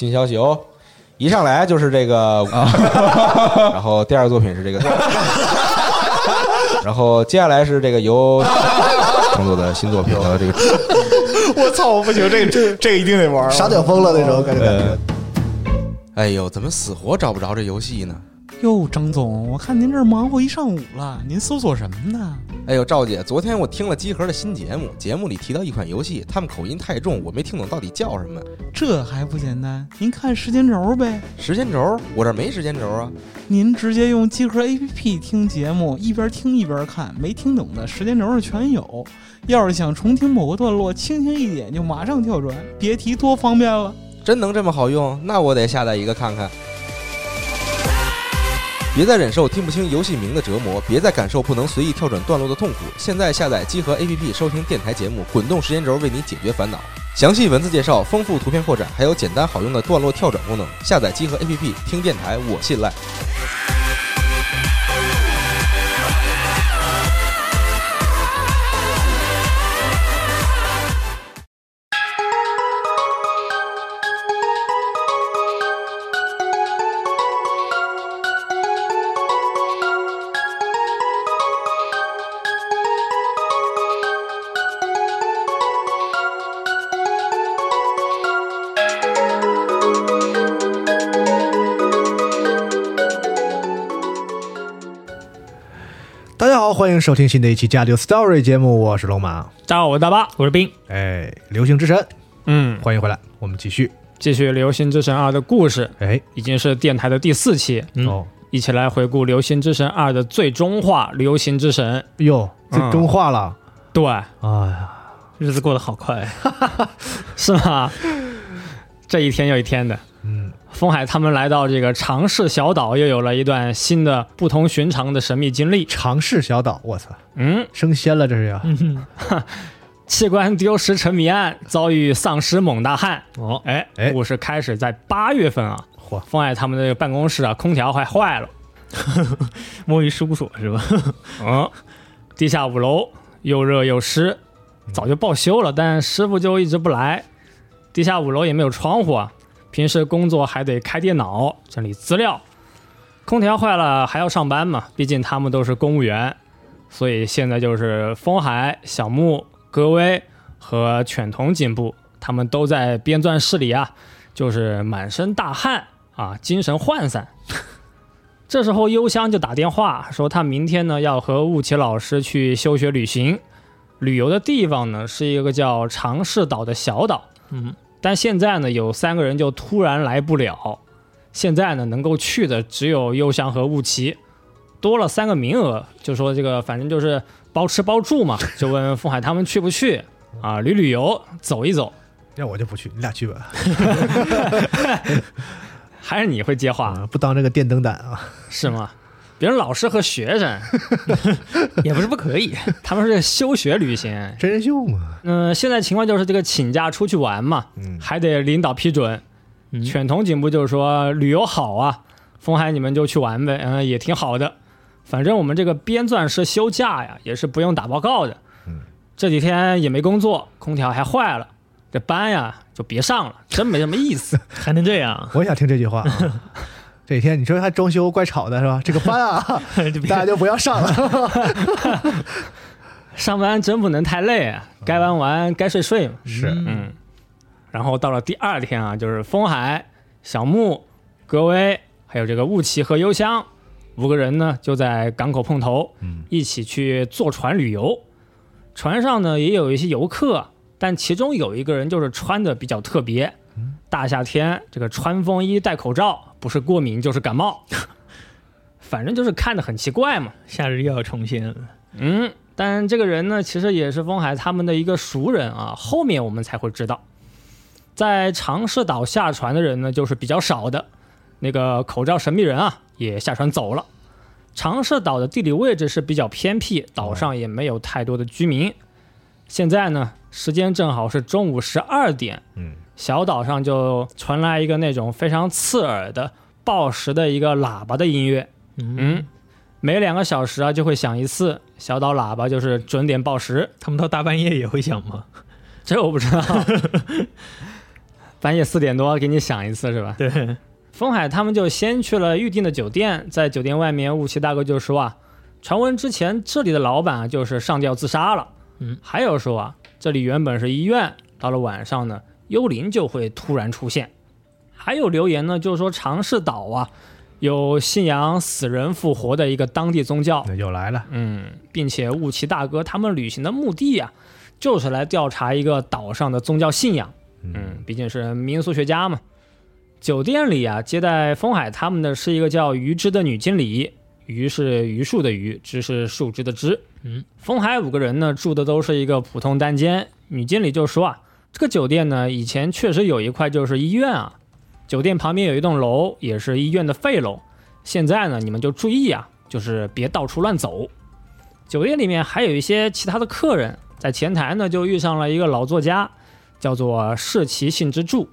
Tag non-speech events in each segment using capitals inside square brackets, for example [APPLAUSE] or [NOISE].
新消息哦，一上来就是这个，[LAUGHS] 然后第二个作品是这个，然后接下来是这个由创作的新作品的这个 [LAUGHS] 我操，我不行，这个 [LAUGHS] 这这个一定得玩。傻屌疯了那种感觉。呃，哎呦，怎么死活找不着这游戏呢？哟，张总，我看您这儿忙活一上午了，您搜索什么呢？哎呦，赵姐，昨天我听了集合的新节目，节目里提到一款游戏，他们口音太重，我没听懂到底叫什么。这还不简单？您看时间轴呗，时间轴，我这没时间轴啊。您直接用集合 APP 听节目，一边听一边看，没听懂的时间轴上全有。要是想重听某个段落，轻轻一点就马上跳转，别提多方便了。真能这么好用？那我得下载一个看看。别再忍受听不清游戏名的折磨，别再感受不能随意跳转段落的痛苦。现在下载集合 APP 收听电台节目，滚动时间轴为你解决烦恼。详细文字介绍、丰富图片扩展，还有简单好用的段落跳转功能。下载集合 APP 听电台，我信赖。迎收听新的一期《加流 Story》节目，我是龙马。大家好，我是大巴，我是冰。哎，流行之神，嗯，欢迎回来，我们继续。继续《流星之神二》的故事，哎，已经是电台的第四期，嗯，哦，一起来回顾《流星之神二》的最终话《流星之神》。哟，这嗯中化了，对，哎呀，日子过得好快，[LAUGHS] 是吗？这一天又一天的，嗯，风海他们来到这个长市小岛，又有了一段新的不同寻常的神秘经历。长市小岛，我操，嗯，升仙了，这是呀。[LAUGHS] 器官丢失沉迷案遭遇丧尸猛大汉。哦，哎哎，故事开始在八月份啊，嚯，风海他们的这个办公室啊，空调还坏了。[LAUGHS] 摸鱼事务所是吧？[LAUGHS] 嗯，地下五楼又热又湿，早就报修了，但师傅就一直不来。地下五楼也没有窗户啊，平时工作还得开电脑整理资料。空调坏了还要上班嘛，毕竟他们都是公务员，所以现在就是风海、小木、戈威和犬童颈部，他们都在编纂室里啊，就是满身大汗啊，精神涣散。[LAUGHS] 这时候幽香就打电话说，他明天呢要和雾奇老师去休学旅行，旅游的地方呢是一个叫长市岛的小岛。嗯，但现在呢有三个人就突然来不了，现在呢能够去的只有幽香和雾奇，多了三个名额，就说这个反正就是包吃包住嘛，就问傅海他们去不去 [LAUGHS] 啊？旅旅游，走一走。那我就不去，你俩去吧，[LAUGHS] [LAUGHS] 还是你会接话、啊，不当这个电灯胆啊。是吗？别人老师和学生 [LAUGHS] 也不是不可以。他们是休学旅行，真人秀嘛，嗯、现在情况就是这个请假出去玩嘛，嗯，还得领导批准。嗯犬童警部就是说旅游好啊，风海你们就去玩呗，嗯、也挺好的。反正我们这个编纂师休假呀，也是不用打报告的。嗯，这几天也没工作，空调还坏了，这班呀就别上了，真没什么意思。[LAUGHS] 还能这样？我想听这句话、啊。这几天你说他装修怪吵的是吧？这个班啊，[LAUGHS] 大家就不要上了。[LAUGHS] 上班真不能太累啊，该玩玩，该睡睡嘛。是嗯，然后到了第二天啊，就是风海、小木、格威，还有这个雾奇和幽香五个人呢，就在港口碰头，嗯一起去坐船旅游。船上呢也有一些游客，但其中有一个人就是穿的比较特别，大夏天这个穿风衣戴口罩，不是过敏就是感冒，[LAUGHS] 反正就是看着很奇怪嘛。夏日又要重现了。嗯，但这个人呢，其实也是风海他们的一个熟人啊。后面我们才会知道，在长市岛下船的人呢，就是比较少的。那个口罩神秘人啊，也下船走了。长市岛的地理位置是比较偏僻，岛上也没有太多的居民。现在呢，时间正好是中午十二点，嗯，小岛上就传来一个那种非常刺耳的报时的一个喇叭的音乐。嗯，每两个小时啊就会响一次，小岛喇叭就是准点报时。他们到大半夜也会响吗？这我不知道。[LAUGHS] 半夜四点多给你响一次是吧？对，风海他们就先去了预定的酒店，在酒店外面，雾气大哥就说啊，传闻之前这里的老板啊就是上吊自杀了。嗯，还有说啊，这里原本是医院，到了晚上呢，幽灵就会突然出现。还有留言呢，就是说长试岛啊，有信仰死人复活的一个当地宗教。又来了，嗯，并且雾奇大哥他们旅行的目的呀、就是来调查一个岛上的宗教信仰。嗯，毕竟是民俗学家嘛。酒店里啊，接待风海他们的是一个叫鱼之的女经理，鱼是榆树的榆，枝是树枝的枝。嗯，风海五个人呢住的都是一个普通单间。女经理就说啊，这个酒店呢以前确实有一块就是医院啊，酒店旁边有一栋楼也是医院的废楼。现在呢你们就注意啊，就是别到处乱走。酒店里面还有一些其他的客人，在前台呢就遇上了一个老作家，叫做世奇信之助。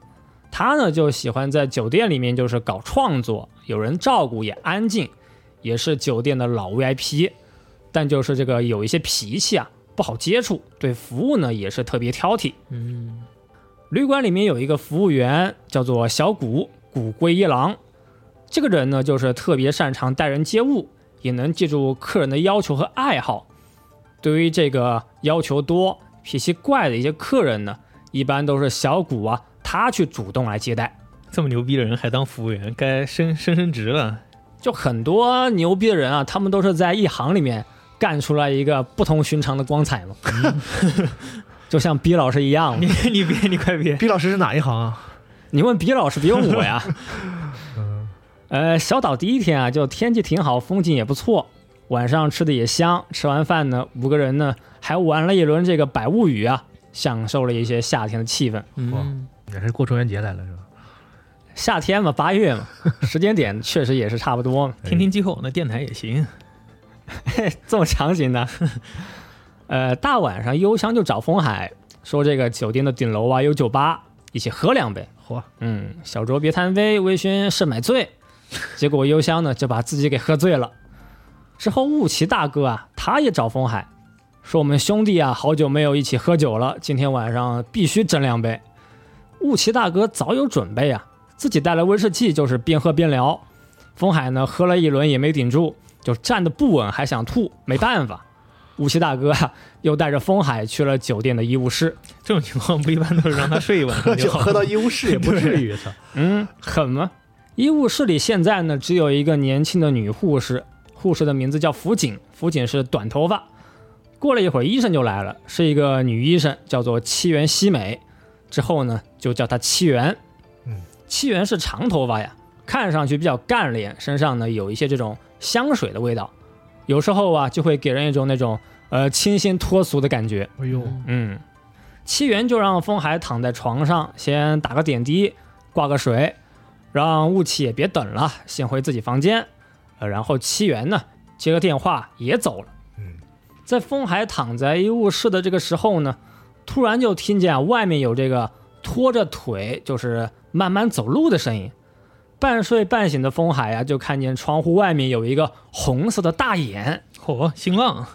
他呢就喜欢在酒店里面就是搞创作，有人照顾也安静，也是酒店的老 VIP，但就是这个有一些脾气啊，不好接触，对服务呢也是特别挑剔。嗯，旅馆里面有一个服务员叫做小谷谷龟一郎，这个人呢就是特别擅长待人接物，也能记住客人的要求和爱好。对于这个要求多、脾气怪的一些客人呢，一般都是小谷啊他去主动来接待。这么牛逼的人还当服务员，该升升升职了。就很多牛逼的人啊，他们都是在一行里面干出来一个不同寻常的光彩嘛。[LAUGHS] 就像毕老师一样嘛你，[LAUGHS] 你别，你快别，毕老师是哪一行啊？你问毕老师，别问我呀。[LAUGHS] 呃，小岛第一天啊，就天气挺好，风景也不错，晚上吃的也香。吃完饭呢，五个人呢还玩了一轮这个百物语啊，享受了一些夏天的气氛。嗯，也是过中元节来了是吧？夏天嘛，八月嘛，时间点确实也是差不多嘛。听听气候，那电台也行。[LAUGHS] 这么强行的。[LAUGHS] 呃，大晚上幽香就找风海说，这个酒店的顶楼啊有酒吧，一起喝两杯。嚯，嗯，小酌别贪杯，微醺是买醉。结果幽香呢就把自己给喝醉了。之后雾奇大哥啊，他也找风海说，我们兄弟啊好久没有一起喝酒了，今天晚上必须斟两杯。雾奇大哥早有准备啊，自己带了威士忌，就是边喝边聊。风海呢喝了一轮也没顶住，就站得不稳，还想吐，没办法。武奇大哥啊，又带着风海去了酒店的医务室。这种情况不一般都是让他睡一晚喝上就好。酒 [LAUGHS] 喝到医务室也不至于，操！嗯，狠吗？医务室里现在呢，只有一个年轻的女护士，护士的名字叫福井，福井是短头发。过了一会儿，医生就来了，是一个女医生，叫做七原希美。之后呢，就叫她七原。嗯，七原是长头发呀，看上去比较干练，身上呢有一些这种香水的味道，有时候啊就会给人一种那种呃清新脱俗的感觉。哎呦，嗯，七元就让风海躺在床上，先打个点滴，挂个水，让雾气也别等了，先回自己房间。呃，然后七元呢接个电话也走了。嗯，在风海躺在医务室的这个时候呢，突然就听见啊外面有这个拖着腿，就是慢慢走路的声音。半睡半醒的风海啊，就看见窗户外面有一个红色的大眼嚯，新浪，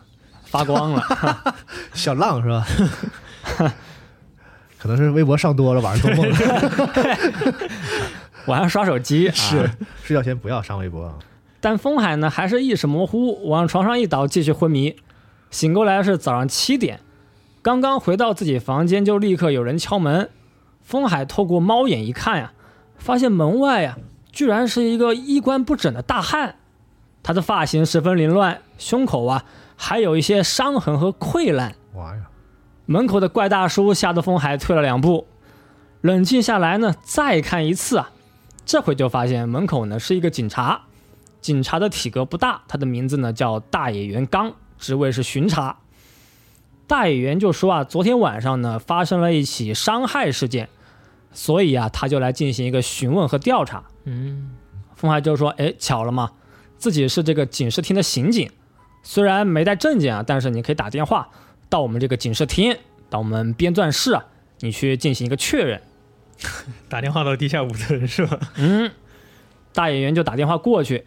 发光了。[LAUGHS] 小浪是吧？[LAUGHS] 可能是微博上多了，晚上做梦了。[LAUGHS] 晚上刷手机啊，是，睡觉前不要上微博啊。但风海呢还是意识模糊，往床上一倒，继续昏迷。醒过来是早上七点，刚刚回到自己房间，就立刻有人敲门。风海透过猫眼一看呀，发现门外呀，居然是一个衣冠不整的大汉。他的发型十分凌乱，胸口啊还有一些伤痕和溃烂。哇呀，门口的怪大叔吓得风海退了两步，冷静下来呢，再看一次啊，这回就发现门口呢是一个警察，警察的体格不大，他的名字呢叫大野原刚，职位是巡查。大野原就说啊，昨天晚上呢发生了一起伤害事件，所以啊他就来进行一个询问和调查。嗯，风海就说：“哎，巧了嘛，自己是这个警视厅的刑警，虽然没带证件啊，但是你可以打电话到我们这个警视厅，到我们编纂室啊，你去进行一个确认。[LAUGHS] 打电话到地下五层是吧？嗯，大演员就打电话过去，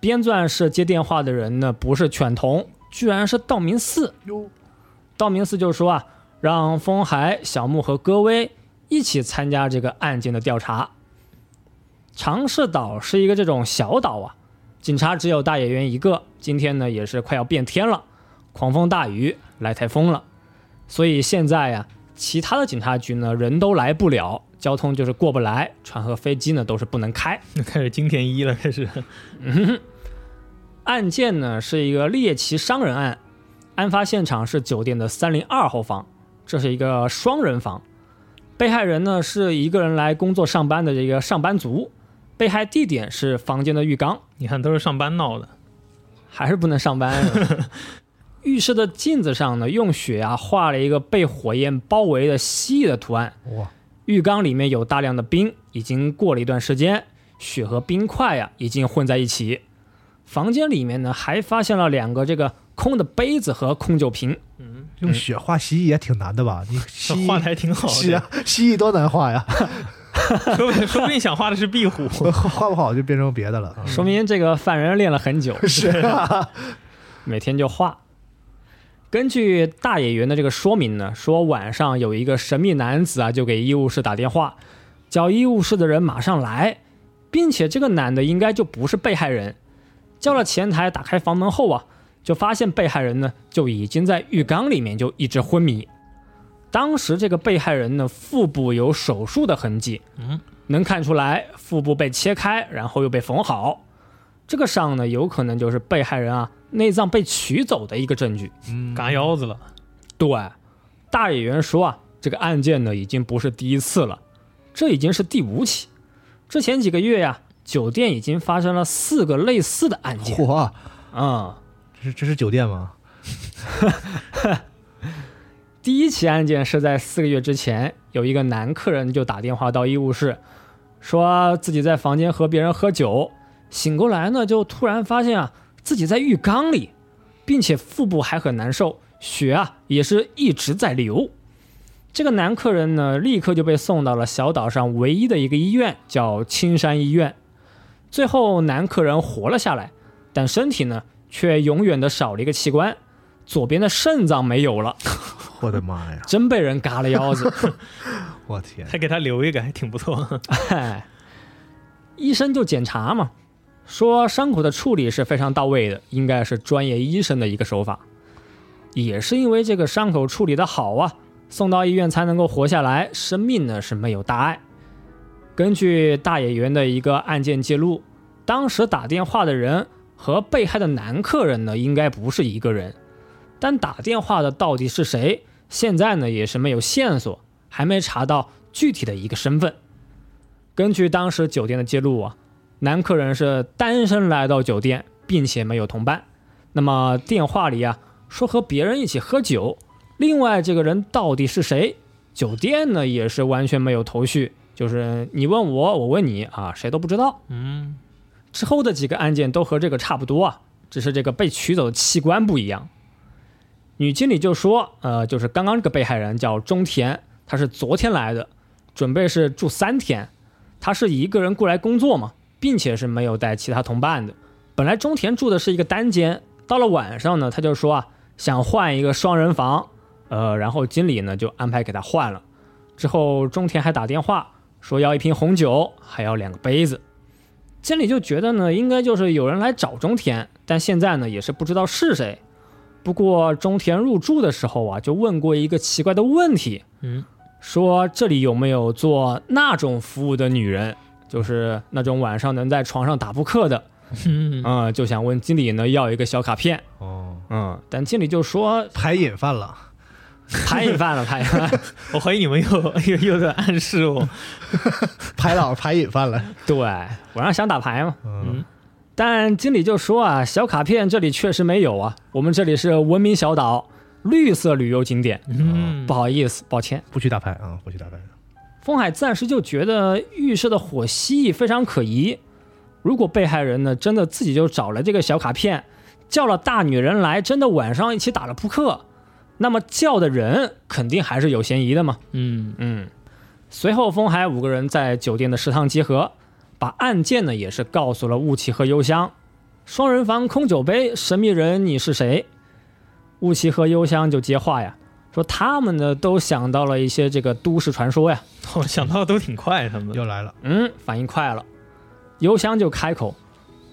编纂室接电话的人呢不是犬童，居然是道明寺。哟，道明寺就说啊，让风海、小木和戈威一起参加这个案件的调查。长势岛是一个这种小岛啊，警察只有大野原一个。今天呢，也是快要变天了，狂风大雨，来台风了，所以现在呀，其他的警察局呢人都来不了，交通就是过不来，船和飞机呢都是不能开。[LAUGHS] 开始金田一了，开始。案件呢是一个猎奇伤人案，案发现场是酒店的三零二号房，这是一个双人房，被害人呢是一个人来工作上班的这个上班族，被害地点是房间的浴缸，你看都是上班闹的，还是不能上班。[LAUGHS] 浴室的镜子上呢，用血啊画了一个被火焰包围的蜥蜴的图案。哇，浴缸里面有大量的冰，已经过了一段时间，血和冰块呀、已经混在一起。房间里面呢，还发现了两个这个空的杯子和空酒瓶。用血画蜥蜴也挺难的吧？你蜥蜴 [LAUGHS] 画的还挺好的，是啊，蜥蜴多难画呀，[LAUGHS] 说不定说不定想画的是壁虎。[LAUGHS] 画不好就变成别的了。说明这个犯人练了很久，是啊，每天就画。根据大野原的这个说明呢，说晚上有一个神秘男子啊，就给医务室打电话，叫医务室的人马上来，并且这个男的应该就不是被害人。叫了前台，打开房门后啊，就发现被害人呢就已经在浴缸里面就一直昏迷。当时这个被害人呢腹部有手术的痕迹，嗯，能看出来腹部被切开，然后又被缝好。这个伤呢，有可能就是被害人啊内脏被取走的一个证据。嗯嘎腰子了，对，大野原说啊，这个案件呢已经不是第一次了，这已经是第五起。之前几个月呀，酒店已经发生了四个类似的案件。嚯，嗯，这是酒店吗？[LAUGHS] 第一起案件是在四个月之前，有一个男客人就打电话到医务室，说自己在房间和别人喝酒，醒过来呢就突然发现啊自己在浴缸里，并且腹部还很难受，血啊也是一直在流。这个男客人呢立刻就被送到了小岛上唯一的一个医院，叫青山医院。最后男客人活了下来，但身体呢却永远的少了一个器官，左边的肾脏没有了。[LAUGHS] 我的妈呀！真被人嘎了腰子。[LAUGHS] 我天，还给他留一个，还挺不错。[LAUGHS] 哎，医生就检查嘛，说伤口的处理是非常到位的，应该是专业医生的一个手法。也是因为这个伤口处理的好啊，送到医院才能够活下来，生命呢是没有大碍。根据大野原的一个案件记录，当时打电话的人和被害的男客人呢应该不是一个人，但打电话的到底是谁，现在呢也是没有线索，还没查到具体的一个身份。根据当时酒店的记录啊，男客人是单身来到酒店，并且没有同伴。那么电话里啊说和别人一起喝酒，另外这个人到底是谁？酒店呢也是完全没有头绪，就是你问我，我问你啊，谁都不知道。嗯，之后的几个案件都和这个差不多啊，只是这个被取走的器官不一样。女经理就说，呃，就是刚刚这个被害人叫中田，他是昨天来的，准备是住三天，他是一个人过来工作嘛，并且是没有带其他同伴的。本来中田住的是一个单间，到了晚上呢，他就说啊，想换一个双人房，呃，然后经理呢就安排给他换了。之后中田还打电话说要一瓶红酒，还要两个杯子。经理就觉得呢，应该就是有人来找中田，但现在呢也是不知道是谁。不过中田入住的时候啊，就问过一个奇怪的问题，嗯，说这里有没有做那种服务的女人，就是那种晚上能在床上打扑克的，嗯。嗯，就想问经理呢要一个小卡片，哦，嗯，但经理就说牌瘾犯了，排瘾犯了，排瘾犯了，[LAUGHS] 我怀疑你们又又又在暗示我。[LAUGHS] 排老排瘾犯了。对，晚上想打牌嘛，嗯，但经理就说啊，小卡片这里确实没有啊，我们这里是文明小岛，绿色旅游景点，嗯，不好意思，抱歉。不许打牌啊，不许打牌。风海暂时就觉得浴室的火蜥蜴非常可疑。如果被害人呢真的自己就找了这个小卡片，叫了大女人来，真的晚上一起打了扑克，那么叫的人肯定还是有嫌疑的嘛。嗯嗯。随后，风海五个人在酒店的食堂集合，把案件呢也是告诉了雾气和幽香。双人房空酒杯，神秘人你是谁？雾气和幽香就接话呀，说他们呢都想到了一些这个都市传说呀。我想到的都挺快，他们又来了，嗯，反应快了，幽香就开口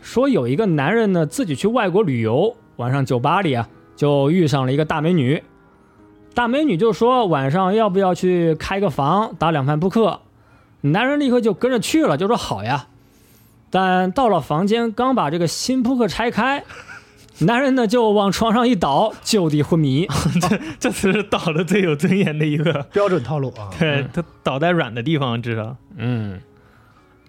说有一个男人呢自己去外国旅游，晚上酒吧里啊就遇上了一个大美女，大美女就说晚上要不要去开个房打两盘扑克，男人立刻就跟着去了，就说好呀。但到了房间，刚把这个新扑克拆开，[LAUGHS] 男人呢就往床上一倒，就地昏迷。[LAUGHS] 这次是倒的最有尊严的一个，标准套路啊。[LAUGHS] 对他倒在软的地方，至少嗯，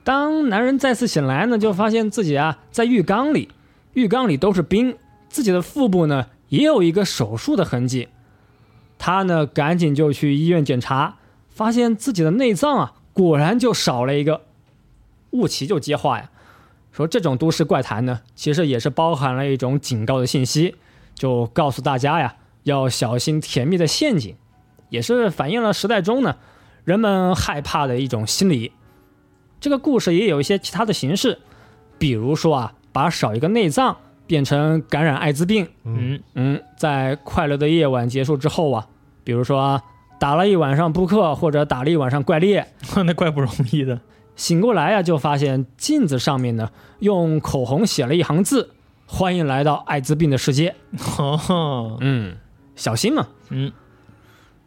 当男人再次醒来呢，就发现自己啊在浴缸里，浴缸里都是冰，自己的腹部呢也有一个手术的痕迹。他呢赶紧就去医院检查，发现自己的内脏啊果然就少了一个。雾奇就接话呀，说这种都市怪谈呢，其实也是包含了一种警告的信息，就告诉大家呀要小心甜蜜的陷阱，也是反映了时代中呢人们害怕的一种心理。这个故事也有一些其他的形式，比如说啊，把少一个内脏变成感染艾滋病。嗯，嗯，在快乐的夜晚结束之后啊，比如说啊，打了一晚上扑克或者打了一晚上怪猎，[LAUGHS] 那怪不容易的。醒过来呀、就发现镜子上面呢用口红写了一行字：“欢迎来到艾滋病的世界。哦”，嗯，小心嘛。嗯，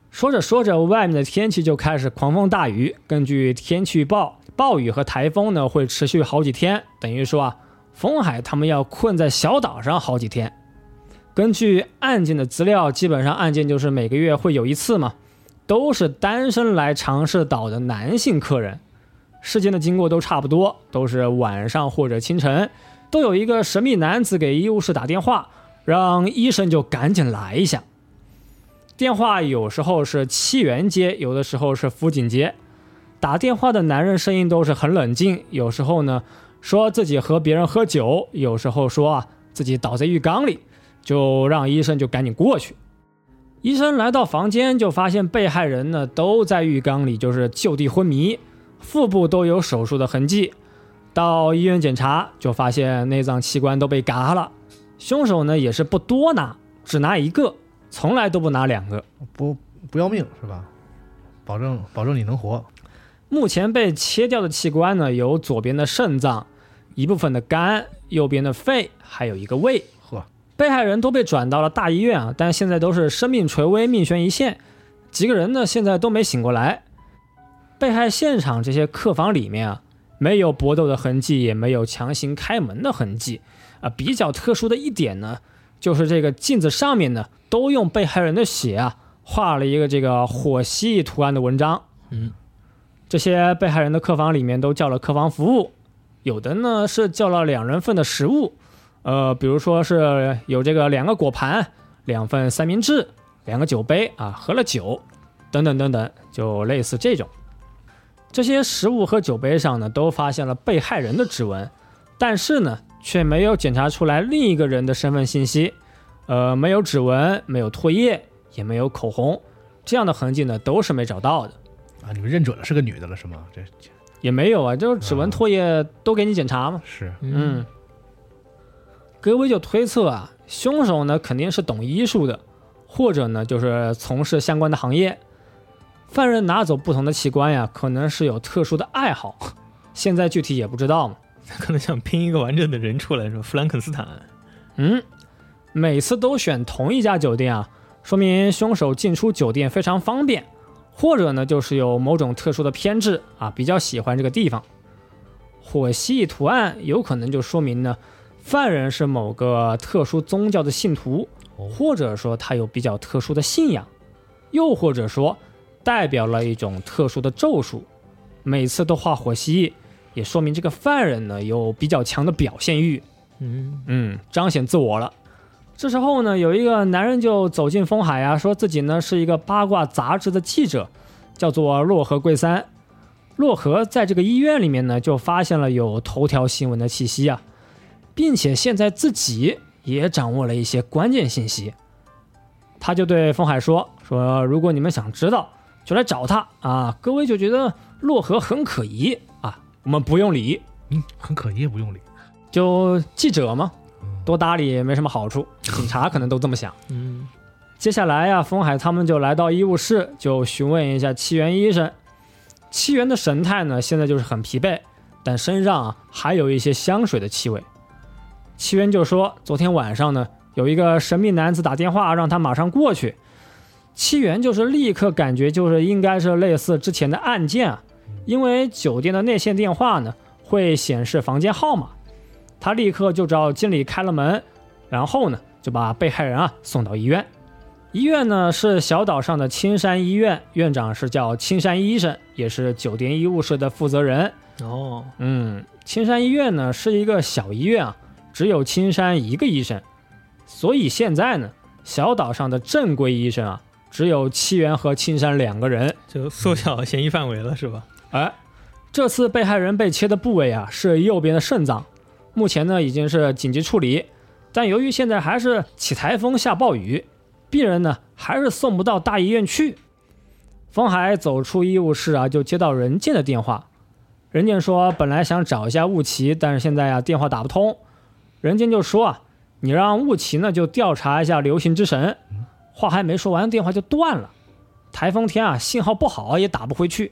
说着说着，外面的天气就开始狂风大雨。根据天气预报，暴雨和台风呢会持续好几天，等于说啊，风海他们要困在小岛上好几天。根据案件的资料，基本上案件就是每个月会有一次嘛，都是单身来尝试岛的男性客人。事件的经过都差不多，都是晚上或者清晨，都有一个神秘男子给医务室打电话，让医生就赶紧来一下。电话有时候是七元接，有的时候是辅警接。打电话的男人声音都是很冷静，有时候呢说自己和别人喝酒，有时候说啊自己倒在浴缸里，就让医生就赶紧过去。医生来到房间，就发现被害人呢都在浴缸里，就是就地昏迷，腹部都有手术的痕迹。到医院检查，就发现内脏器官都被嘎了。凶手呢也是不多拿，只拿一个，从来都不拿两个。不不要命是吧？保证保证你能活。目前被切掉的器官呢，有左边的肾脏，一部分的肝，右边的肺，还有一个胃。呵，被害人都被转到了大医院啊，但现在都是生命垂危、命悬一线，几个人呢现在都没醒过来。被害现场这些客房里面啊，没有搏斗的痕迹，也没有强行开门的痕迹啊。比较特殊的一点呢，就是这个镜子上面呢，都用被害人的血啊画了一个这个火蜥蜴图案的文章。嗯，这些被害人的客房里面都叫了客房服务，有的呢是叫了两人份的食物，呃，比如说是有这个两个果盘、两份三明治、两个酒杯啊，喝了酒，等等等等，就类似这种。这些食物和酒杯上呢，都发现了被害人的指纹，但是呢，却没有检查出来另一个人的身份信息，呃，没有指纹，没有唾液，也没有口红，这样的痕迹呢，都是没找到的。啊，你们认准了是个女的了是吗？这也没有啊，就是指纹、唾液都给你检查嘛。是嗯，格威就推测啊，凶手呢肯定是懂医术的，或者呢就是从事相关的行业。犯人拿走不同的器官呀，可能是有特殊的爱好，现在具体也不知道嘛。[LAUGHS] 可能想拼一个完整的人出来，说弗兰肯斯坦。嗯，每次都选同一家酒店啊，说明凶手进出酒店非常方便，或者呢就是有某种特殊的偏执啊，比较喜欢这个地方。火蜥蜴图案有可能就说明呢，犯人是某个特殊宗教的信徒，或者说他有比较特殊的信仰，又或者说代表了一种特殊的咒术。每次都画火蜥蜴，也说明这个犯人呢有比较强的表现欲。嗯，嗯，彰显自我了。这时候呢，有一个男人就走进风海啊，说自己呢是一个八卦杂志的记者，叫做洛河贵三。洛河在这个医院里面呢，就发现了有头条新闻的气息啊，并且现在自己也掌握了一些关键信息。他就对风海说：“说如果你们想知道，就来找他啊。”各位就觉得洛河很可疑啊，我们不用理，嗯，很可疑，也不用理。就记者嘛，嗯多搭理也没什么好处，警察可能都这么想。嗯，接下来呀、风海他们就来到医务室，就询问一下七元医生。七元的神态呢，现在就是很疲惫，但身上啊还有一些香水的气味。七元就说，昨天晚上呢，有一个神秘男子打电话让他马上过去。七元就是立刻感觉就是应该是类似之前的案件啊，因为酒店的内线电话呢会显示房间号码，他立刻就找经理开了门，然后呢就把被害人啊送到医院。医院呢是小岛上的青山医院，院长是叫青山医生，也是酒店医务室的负责人。哦，嗯，青山医院呢是一个小医院啊，只有青山一个医生，所以现在呢，小岛上的正规医生啊，只有七元和青山两个人。就缩小嫌疑范围了，是吧？哎，这次被害人被切的部位啊是右边的肾脏，目前呢已经是紧急处理，但由于现在还是起台风下暴雨，病人呢还是送不到大医院去。风海走出医务室啊，就接到任健的电话。任健说，本来想找一下雾奇，但是现在啊电话打不通。任健就说啊，你让雾奇呢就调查一下流行之神。话还没说完，电话就断了。台风天啊，信号不好也打不回去。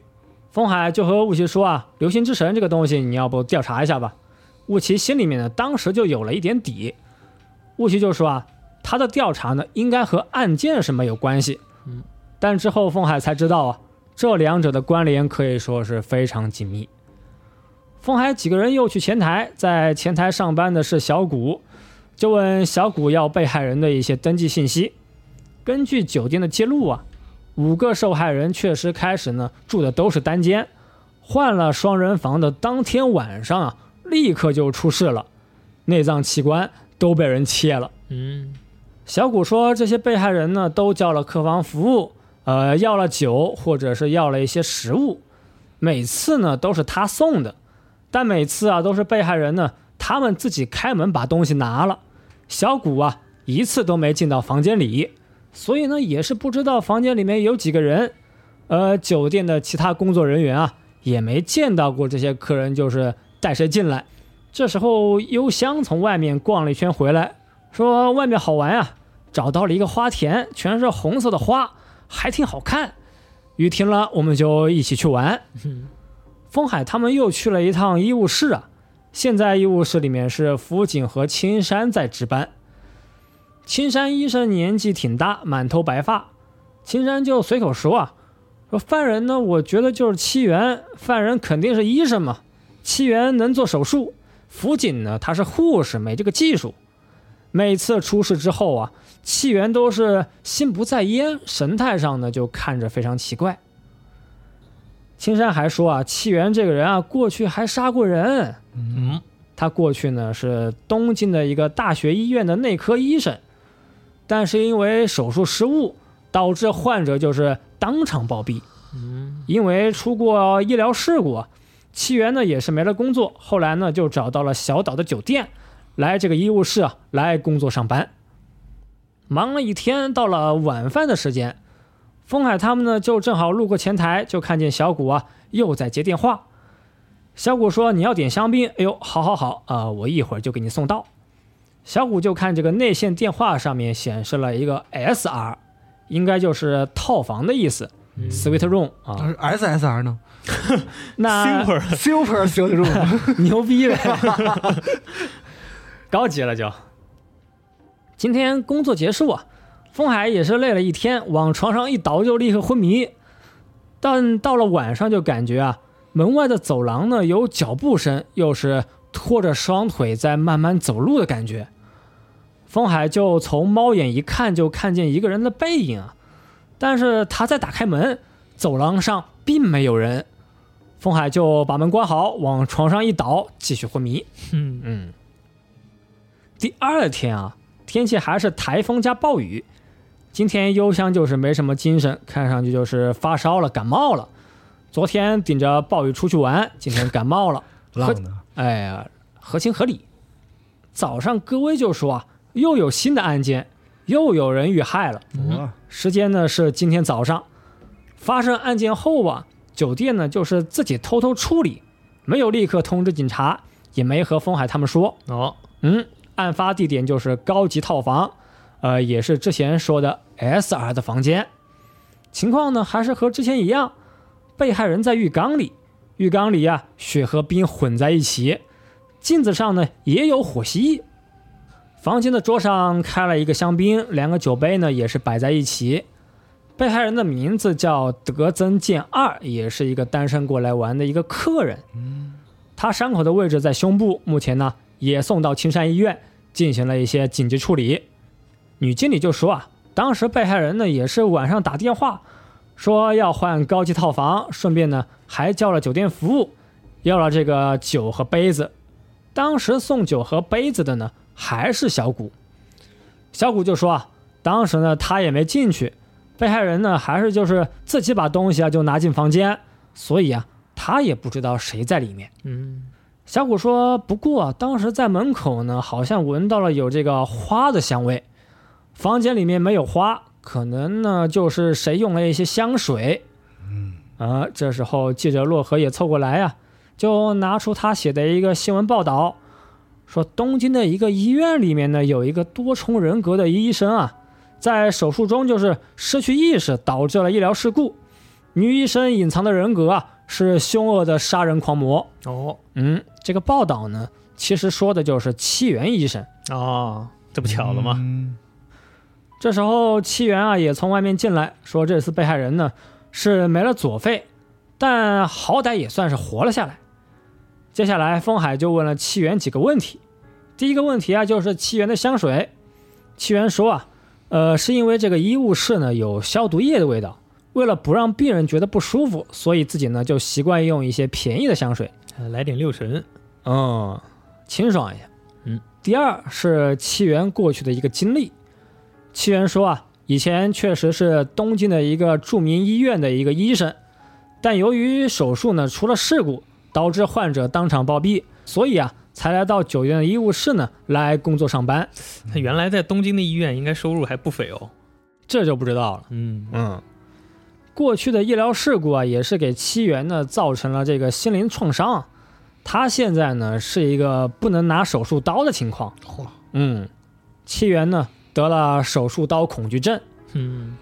风海就和雾奇说啊，流行之神这个东西你要不调查一下吧？雾奇心里面呢，当时就有了一点底。雾奇就说啊，他的调查呢，应该和案件是没有关系。嗯，但之后风海才知道啊，这两者的关联可以说是非常紧密。风海几个人又去前台，在前台上班的是小谷，就问小谷要被害人的一些登记信息。根据酒店的记录啊，五个受害人确实开始呢住的都是单间，换了双人房的当天晚上啊，立刻就出事了，内脏器官都被人切了。嗯，小谷说，这些被害人呢都叫了客房服务，呃，要了酒或者是要了一些食物，每次呢都是他送的，但每次啊都是被害人呢他们自己开门把东西拿了，小谷啊一次都没进到房间里，所以呢也是不知道房间里面有几个人，呃，酒店的其他工作人员啊也没见到过这些客人就是带谁进来。这时候幽香从外面逛了一圈回来，说外面好玩呀、找到了一个花田，全是红色的花，还挺好看。雨停了，我们就一起去玩。风海他们又去了一趟医务室啊，现在医务室里面是福井和青山在值班。青山医生年纪挺大，满头白发。青山就随口说啊，说犯人呢，我觉得就是七元，犯人肯定是医生嘛，七元能做手术，福井呢他是护士，没这个技术。每次出事之后啊，七元都是心不在焉，神态上呢就看着非常奇怪。青山还说啊，七元这个人啊，过去还杀过人。嗯，他过去呢是东京的一个大学医院的内科医生，但是因为手术失误，导致患者就是当场暴毙。嗯，因为出过医疗事故啊，七元呢也是没了工作，后来呢就找到了小岛的酒店，来这个医务室啊来工作上班。忙了一天，到了晚饭的时间，风海他们呢就正好路过前台，就看见小谷啊又在接电话。小谷说：“你要点香槟？哎呦，好好好啊、我一会儿就给你送到。”小谷就看这个内线电话上面显示了一个 SR，应该就是套房的意思、s w e e t room 啊。SSR 呢 [LAUGHS] 那 Super？Super Suite Room，[LAUGHS] 牛逼呗，[LAUGHS] 高级了就。今天工作结束啊，风海也是累了一天，往床上一倒就立刻昏迷。但到了晚上就感觉啊，门外的走廊呢有脚步声，又是拖着双腿在慢慢走路的感觉。风海就从猫眼一看，就看见一个人的背影啊，但是他在打开门，走廊上并没有人。风海就把门关好，往床上一倒，继续昏迷。嗯，嗯，第二天啊，天气还是台风加暴雨。今天幽香就是没什么精神，看上去就是发烧了、感冒了。昨天顶着暴雨出去玩，今天感冒了。[LAUGHS] 浪的，哎呀，合情合理。早上戈威就说啊，又有新的案件，又有人遇害了。哇，时间呢是今天早上。发生案件后啊，酒店呢就是自己偷偷处理，没有立刻通知警察，也没和风海他们说。哦，嗯，案发地点就是高级套房，呃，也是之前说的 S R 的房间，情况呢还是和之前一样，被害人在浴缸里，浴缸里呀血和冰混在一起，镜子上呢也有火蜥蜴。房间的桌上开了一个香槟，两个酒杯呢也是摆在一起。被害人的名字叫德增健二，也是一个单身过来玩的一个客人。嗯，他伤口的位置在胸部，目前呢也送到青山医院进行了一些紧急处理。女经理就说啊，当时被害人呢也是晚上打电话说要换高级套房，顺便呢还叫了酒店服务，要了这个酒和杯子。当时送酒和杯子的呢还是小谷。小谷就说啊，当时呢他也没进去。被害人呢，还是就是自己把东西啊就拿进房间，所以啊，他也不知道谁在里面。嗯，小谷说，不过啊当时在门口呢，好像闻到了有这个花的香味，房间里面没有花，可能呢就是谁用了一些香水。嗯，啊，这时候记者洛河也凑过来呀，就拿出他写的一个新闻报道，说东京的一个医院里面呢，有一个多重人格的医生啊。在手术中就是失去意识，导致了医疗事故。女医生隐藏的人格啊，是凶恶的杀人狂魔。哦，嗯，这个报道呢，其实说的就是七元医生。哦，这不巧了吗？嗯这时候七元啊也从外面进来，说这次被害人呢是没了左肺，但好歹也算是活了下来。接下来风海就问了七元几个问题。第一个问题啊，就是七元的香水。七元说啊。呃，是因为这个医务室呢有消毒液的味道，为了不让病人觉得不舒服，所以自己呢就习惯用一些便宜的香水，来点六神，嗯，清爽一下。嗯，第二是七元过去的一个经历，七元说啊，以前确实是东京的一个著名医院的一个医生，但由于手术呢出了事故，导致患者当场暴毙，所以啊。才来到酒店的医务室呢，来工作上班。他原来在东京的医院应该收入还不菲哦，这就不知道了。嗯嗯，过去的医疗事故啊，也是给七元呢造成了这个心灵创伤。他现在呢是一个不能拿手术刀的情况。嚯，嗯，七元呢得了手术刀恐惧症。嗯，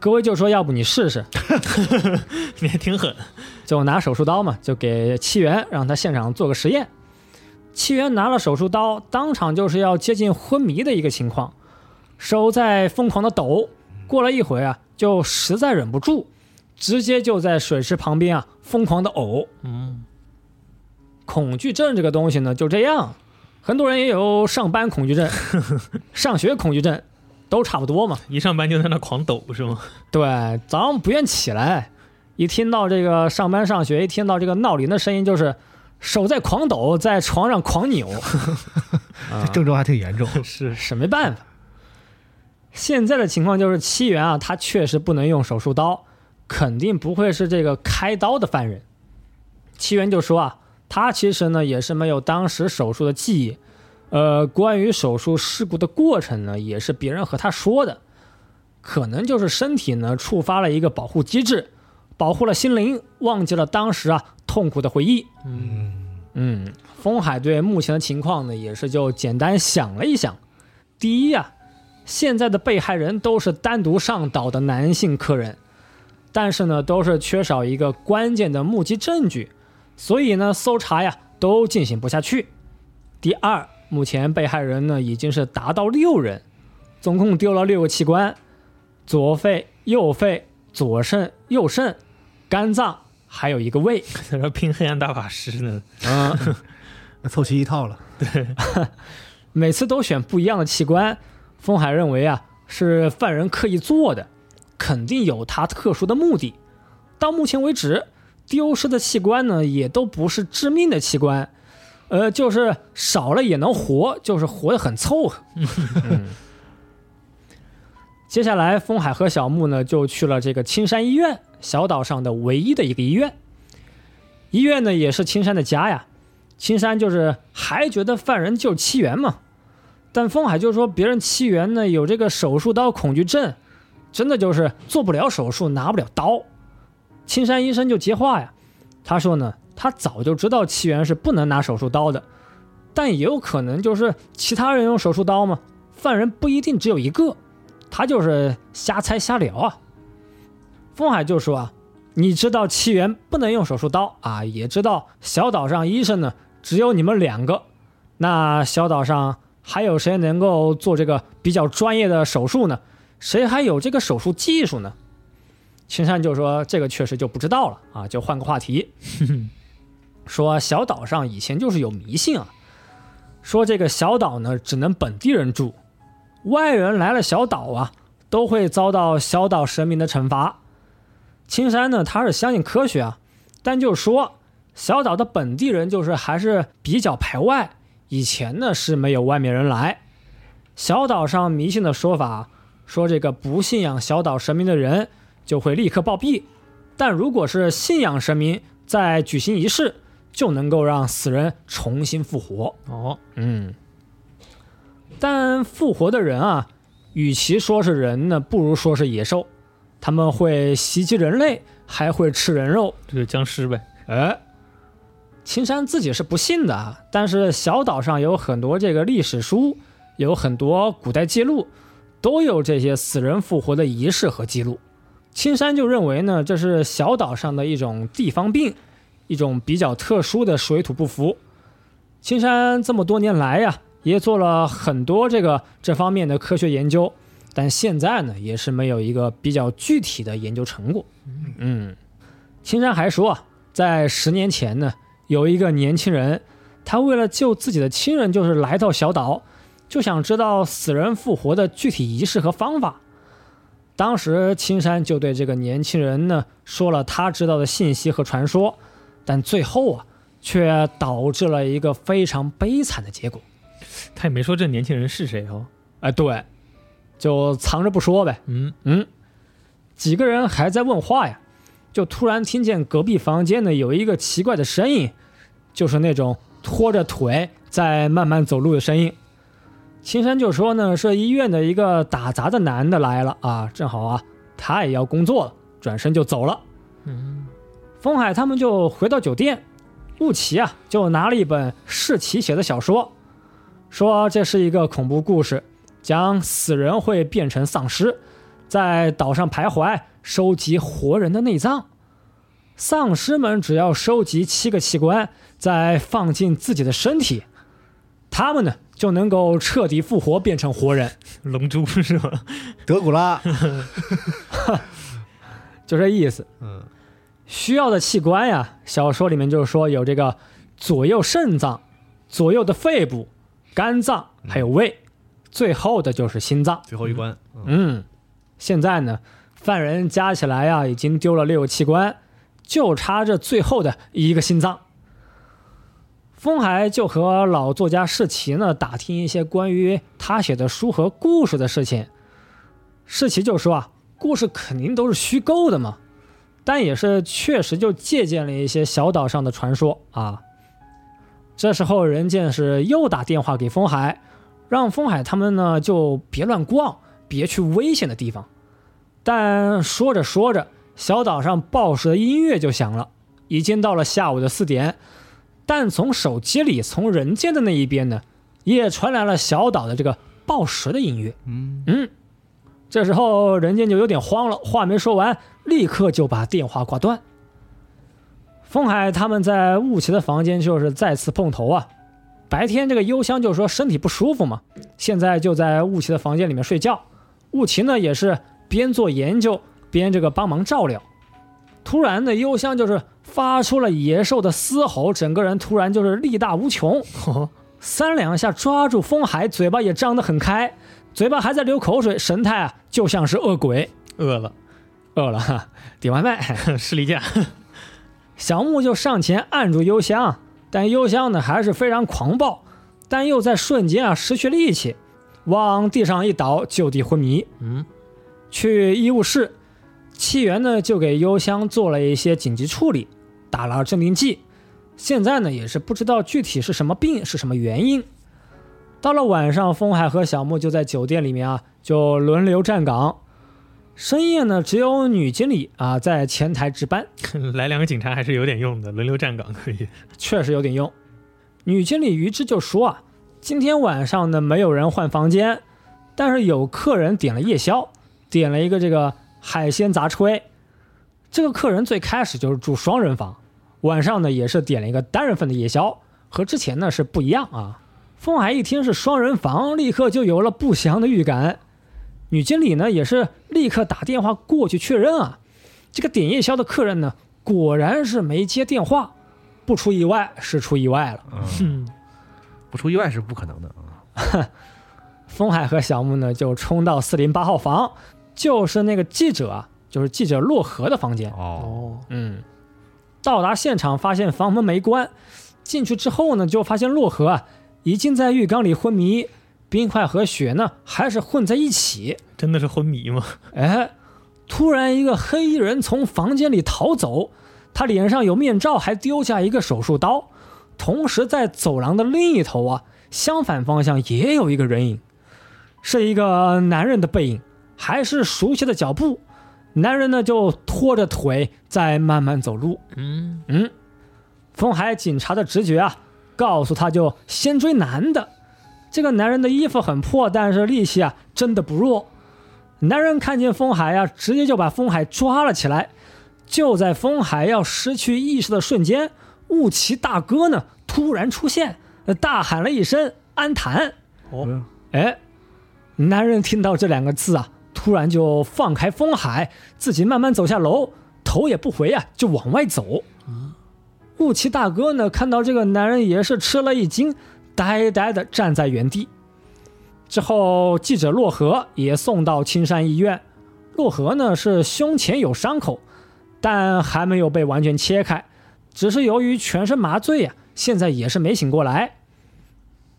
各位就说要不你试试，[LAUGHS] 你还挺狠，就拿手术刀嘛，就给七元让他现场做个实验。七元拿了手术刀，当场就是要接近昏迷的一个情况，手在疯狂的抖。过了一会啊，就实在忍不住，直接就在水池旁边啊疯狂的呕。嗯，恐惧症这个东西呢，就这样，很多人也有上班恐惧症、[LAUGHS] 上学恐惧症，都差不多嘛。一上班就在那狂抖是吗？对，早上不愿起来，一听到这个上班上学，一听到这个闹铃的声音，就是。手在狂抖，在床上狂扭，[LAUGHS] 这症状还挺严重。[LAUGHS] 是是没办法。现在的情况就是七元啊，他确实不能用手术刀，肯定不会是这个开刀的犯人。七元就说啊，他其实呢也是没有当时手术的记忆，呃，关于手术事故的过程呢，也是别人和他说的，可能就是身体呢触发了一个保护机制，保护了心灵，忘记了当时啊。痛苦的回忆。嗯嗯，风海对目前的情况呢，也是就简单想了一想。第一呀，现在的被害人都是单独上岛的男性客人，但是呢，都是缺少一个关键的目击证据，所以呢，搜查呀都进行不下去。第二，目前被害人呢已经是达到六人，总共丢了六个器官：左肺、右肺、左肾、右肾、肝脏。还有一个胃，[LAUGHS] 在这拼黑暗大法师呢，啊，[LAUGHS] 凑齐一套了。对，[LAUGHS] 每次都选不一样的器官，风海认为啊是犯人刻意做的，肯定有他特殊的目的。到目前为止，丢失的器官呢也都不是致命的器官，呃，就是少了也能活，就是活得很凑合。[LAUGHS] 接下来，风海和小木呢就去了这个青山医院。小岛上的唯一的一个医院，医院呢也是青山的家呀。青山就是还觉得犯人就是七元嘛，但风海就说别人七元呢有这个手术刀恐惧症，真的就是做不了手术，拿不了刀。青山医生就接话呀，他说呢，他早就知道七元是不能拿手术刀的，但也有可能就是其他人用手术刀嘛，犯人不一定只有一个。他就是瞎猜瞎聊啊。风海就说啊，你知道七元不能用手术刀啊，也知道小岛上医生呢只有你们两个，那小岛上还有谁能够做这个比较专业的手术呢？谁还有这个手术技术呢？青山就说这个确实就不知道了啊，就换个话题，[LAUGHS] 说小岛上以前就是有迷信啊，说这个小岛呢只能本地人住，外人来了小岛啊都会遭到小岛神明的惩罚。青山呢他是相信科学啊，但就说小岛的本地人就是还是比较排外，以前呢是没有外面人来。小岛上迷信的说法说这个不信仰小岛神明的人就会立刻暴毙，但如果是信仰神明，在举行仪式，就能够让死人重新复活。哦，嗯，但复活的人啊，与其说是人呢，不如说是野兽。他们会袭击人类，还会吃人肉。这就僵尸呗。哎，青山自己是不信的啊，但是小岛上有很多这个历史书，有很多古代记录，都有这些死人复活的仪式和记录。青山就认为呢，这是小岛上的一种地方病，一种比较特殊的水土不服。青山这么多年来呀，也做了很多这个这方面的科学研究，但现在呢，也是没有一个比较具体的研究成果。嗯，青山还说啊，在十年前呢，有一个年轻人，他为了救自己的亲人，就是来到小岛，就想知道死人复活的具体仪式和方法。当时青山就对这个年轻人呢说了他知道的信息和传说，但最后啊，却导致了一个非常悲惨的结果。他也没说这年轻人是谁哦。哎，对，就藏着不说呗。嗯，嗯，几个人还在问话呀，就突然听见隔壁房间呢有一个奇怪的声音，就是那种拖着腿在慢慢走路的声音。青山就说呢，是医院的一个打杂的男的来了啊，正好啊，他也要工作了，转身就走了。嗯，风海他们就回到酒店，雾奇啊就拿了一本世奇写的小说，说这是一个恐怖故事，讲死人会变成丧尸，在岛上徘徊，收集活人的内脏。丧尸们只要收集七个器官，再放进自己的身体，他们呢就能够彻底复活，变成活人。[LAUGHS] 龙珠是吗？德古拉，[LAUGHS] 就这意思。嗯，需要的器官呀，小说里面就是说有这个左右肾脏、左右的肺部、肝脏，还有胃，最后的就是心脏。最后一关，嗯嗯，现在呢，犯人加起来呀，已经丢了六个器官，就差这最后的一个心脏。风海就和老作家世奇呢打听一些关于他写的书和故事的事情。世奇就说啊，故事肯定都是虚构的嘛，但也是确实就借鉴了一些小岛上的传说啊。这时候任剑是又打电话给风海，让风海他们呢就别乱逛，别去危险的地方。但说着说着，小岛上报时的音乐就响了，已经到了下午的四点。但从手机里，从人间的那一边呢，也传来了小岛的这个报时的音乐。嗯，嗯，这时候人间就有点慌了，话没说完，立刻就把电话挂断。风海他们在雾奇的房间就是再次碰头啊。白天这个幽香就说身体不舒服嘛，现在就在雾奇的房间里面睡觉。雾奇呢也是边做研究边这个帮忙照料。突然呢，幽香就是发出了野兽的嘶吼，整个人突然就是力大无穷，哦，三两下抓住风海，嘴巴也张得很开，嘴巴还在流口水，神态啊就像是恶鬼。饿了，饿了，哈，点外卖。士力架。小木就上前按住幽香，但幽香呢还是非常狂暴，但又在瞬间啊失去力气，往地上一倒，就地昏迷。嗯，去医务室，气源呢就给幽香做了一些紧急处理，打了镇定剂。现在呢也是不知道具体是什么病，是什么原因。到了晚上，风海和小木就在酒店里面啊，就轮流站岗。深夜呢，只有女经理啊在前台值班，[LAUGHS] 来两个警察还是有点用的，轮流站岗可以。确实有点用。女经理于之就说啊，今天晚上呢没有人换房间，但是有客人点了夜宵，点了一个这个海鲜杂炊。这个客人最开始就是住双人房，晚上呢也是点了一个单人份的夜宵，和之前呢是不一样啊。风海一听是双人房，立刻就有了不祥的预感。女经理呢也是立刻打电话过去确认啊，这个点夜宵的客人呢果然是没接电话，不出意外是出意外了。嗯，不出意外是不可能的啊。[LAUGHS] 风海和小木呢就冲到四零八号房，就是那个记者啊，就是记者洛河的房间。哦，嗯，到达现场发现房门没关，进去之后呢，就发现洛河啊已经在浴缸里昏迷，冰块和血呢还是混在一起。真的是昏迷吗？哎，突然一个黑衣人从房间里逃走，他脸上有面罩，还丢下一个手术刀。同时在走廊的另一头啊，相反方向也有一个人影，是一个男人的背影，还是熟悉的脚步。男人呢就拖着腿在慢慢走路。嗯，嗯，风海警察的直觉啊，告诉他就先追男的。这个男人的衣服很破，但是力气啊真的不弱。男人看见风海啊，直接就把风海抓了起来。就在风海要失去意识的瞬间，雾奇大哥呢突然出现，呃大喊了一声“安谈哦，”。哎，男人听到这两个字啊，突然就放开风海，自己慢慢走下楼，头也不回啊，就往外走。雾气大哥呢，看到这个男人也是吃了一惊，呆呆的站在原地。之后，记者洛河也送到青山医院。洛河呢是胸前有伤口，但还没有被完全切开，只是由于全身麻醉呀、现在也是没醒过来。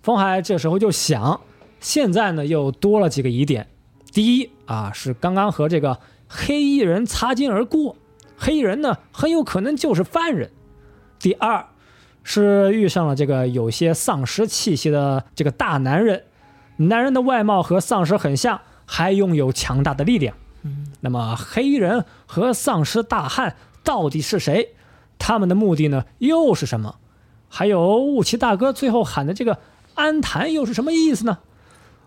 风海这时候就想，现在呢又多了几个疑点。第一啊，是刚刚和这个黑衣人擦肩而过，黑衣人呢很有可能就是犯人。第二，是遇上了这个有些丧尸气息的这个大男人，男人的外貌和丧尸很像，还拥有强大的力量。那么黑衣人和丧尸大汉到底是谁？他们的目的呢又是什么？还有雾奇大哥最后喊的这个安谈又是什么意思呢？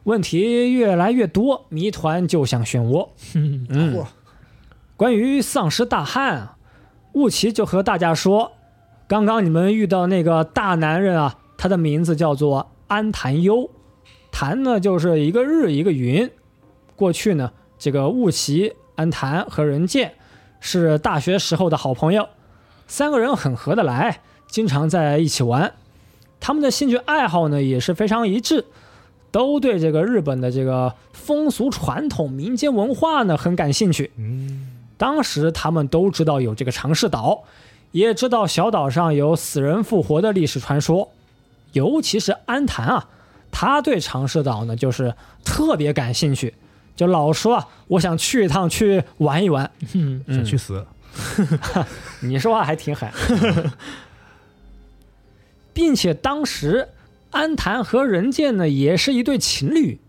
问题越来越多，谜团就像漩涡。[LAUGHS] 嗯，关于丧尸大汉啊，雾奇就和大家说，刚刚你们遇到那个大男人啊，他的名字叫做安谈优，谈呢就是一个日一个云。过去呢，这个雾奇、安谈和任剑是大学时候的好朋友，三个人很合得来，经常在一起玩。他们的兴趣爱好呢也是非常一致，都对这个日本的这个风俗传统、民间文化呢很感兴趣。嗯，当时他们都知道有这个长势岛，也知道小岛上有死人复活的历史传说，尤其是安坛啊，他对长势岛呢就是特别感兴趣，就老说啊，我想去一趟去玩一玩。嗯，想去死。[LAUGHS] 你说话还挺狠，[LAUGHS] 并且当时安谈和任剑呢也是一对情侣，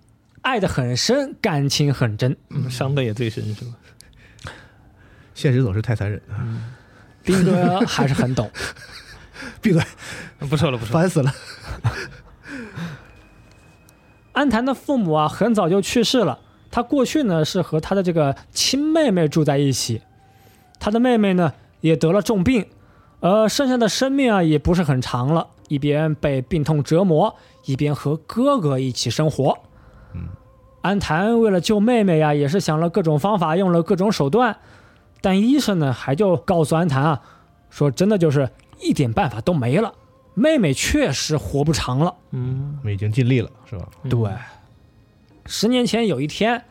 爱得很深，感情很真。伤的也最深是吧？现实总是太残忍，斌哥 [LAUGHS] 还是很懂。闭嘴，不说了不说了，烦死了。安谈的父母啊，很早就去世了。他过去呢是和他的这个亲妹妹住在一起，他的妹妹呢也得了重病，而剩下的生命啊也不是很长了，一边被病痛折磨，一边和哥哥一起生活。嗯，安谈为了救妹妹呀、也是想了各种方法，用了各种手段，但医生呢还就告诉安谈啊，说真的就是一点办法都没了，妹妹确实活不长了。嗯，我们已经尽力了，是吧？嗯对，十年前有一天，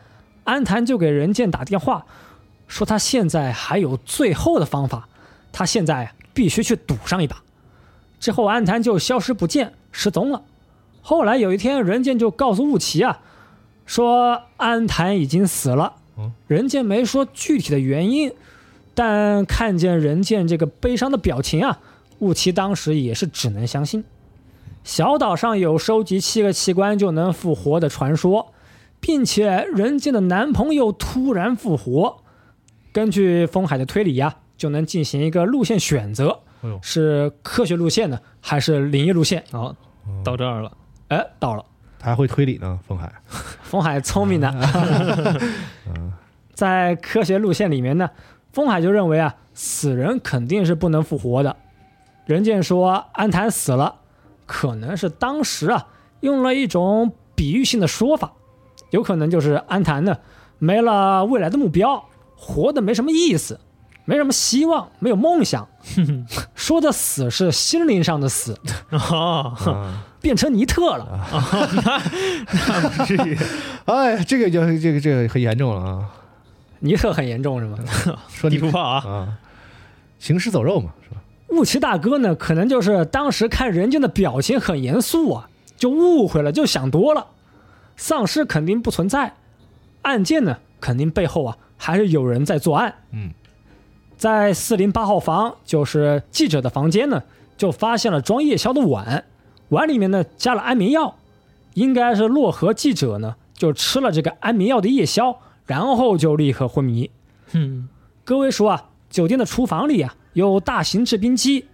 安谈就给任健打电话，说他现在还有最后的方法，他现在必须去赌上一把。之后，安谈就消失不见，失踪了。后来有一天，任剑就告诉雾奇啊，说安谈已经死了嗯。任剑没说具体的原因，但看见任剑这个悲伤的表情啊，雾奇当时也是只能相信。小岛上有收集七个器官就能复活的传说，并且人间的男朋友突然复活。根据风海的推理呀、就能进行一个路线选择，哎，是科学路线呢，还是灵异路线？好，到这儿了，哎，到了。他还会推理呢，风海。风海聪明的，[LAUGHS] 在科学路线里面呢，风海就认为啊，死人肯定是不能复活的。人见说安谭死了，可能是当时啊用了一种比喻性的说法，有可能就是安谭呢没了未来的目标，活的没什么意思，没什么希望，没有梦想。[LAUGHS] 说的死是心灵上的死，哦，啊，[LAUGHS] 变成尼特了。那不至于。哎，这个就这个这个很严重了啊！尼特很严重是吗？[LAUGHS] 说你地图炮啊，啊，行尸走肉嘛，是吧？雾奇大哥呢，可能就是当时看人家的表情很严肃啊，就误会了，就想多了。丧尸肯定不存在，案件呢，肯定背后啊还是有人在作案。嗯，在四零八号房，就是记者的房间呢，就发现了装夜宵的碗，碗里面呢加了安眠药，应该是洛河记者呢就吃了这个安眠药的夜宵，然后就立刻昏迷。嗯，各位说啊，酒店的厨房里啊有大型制冰机，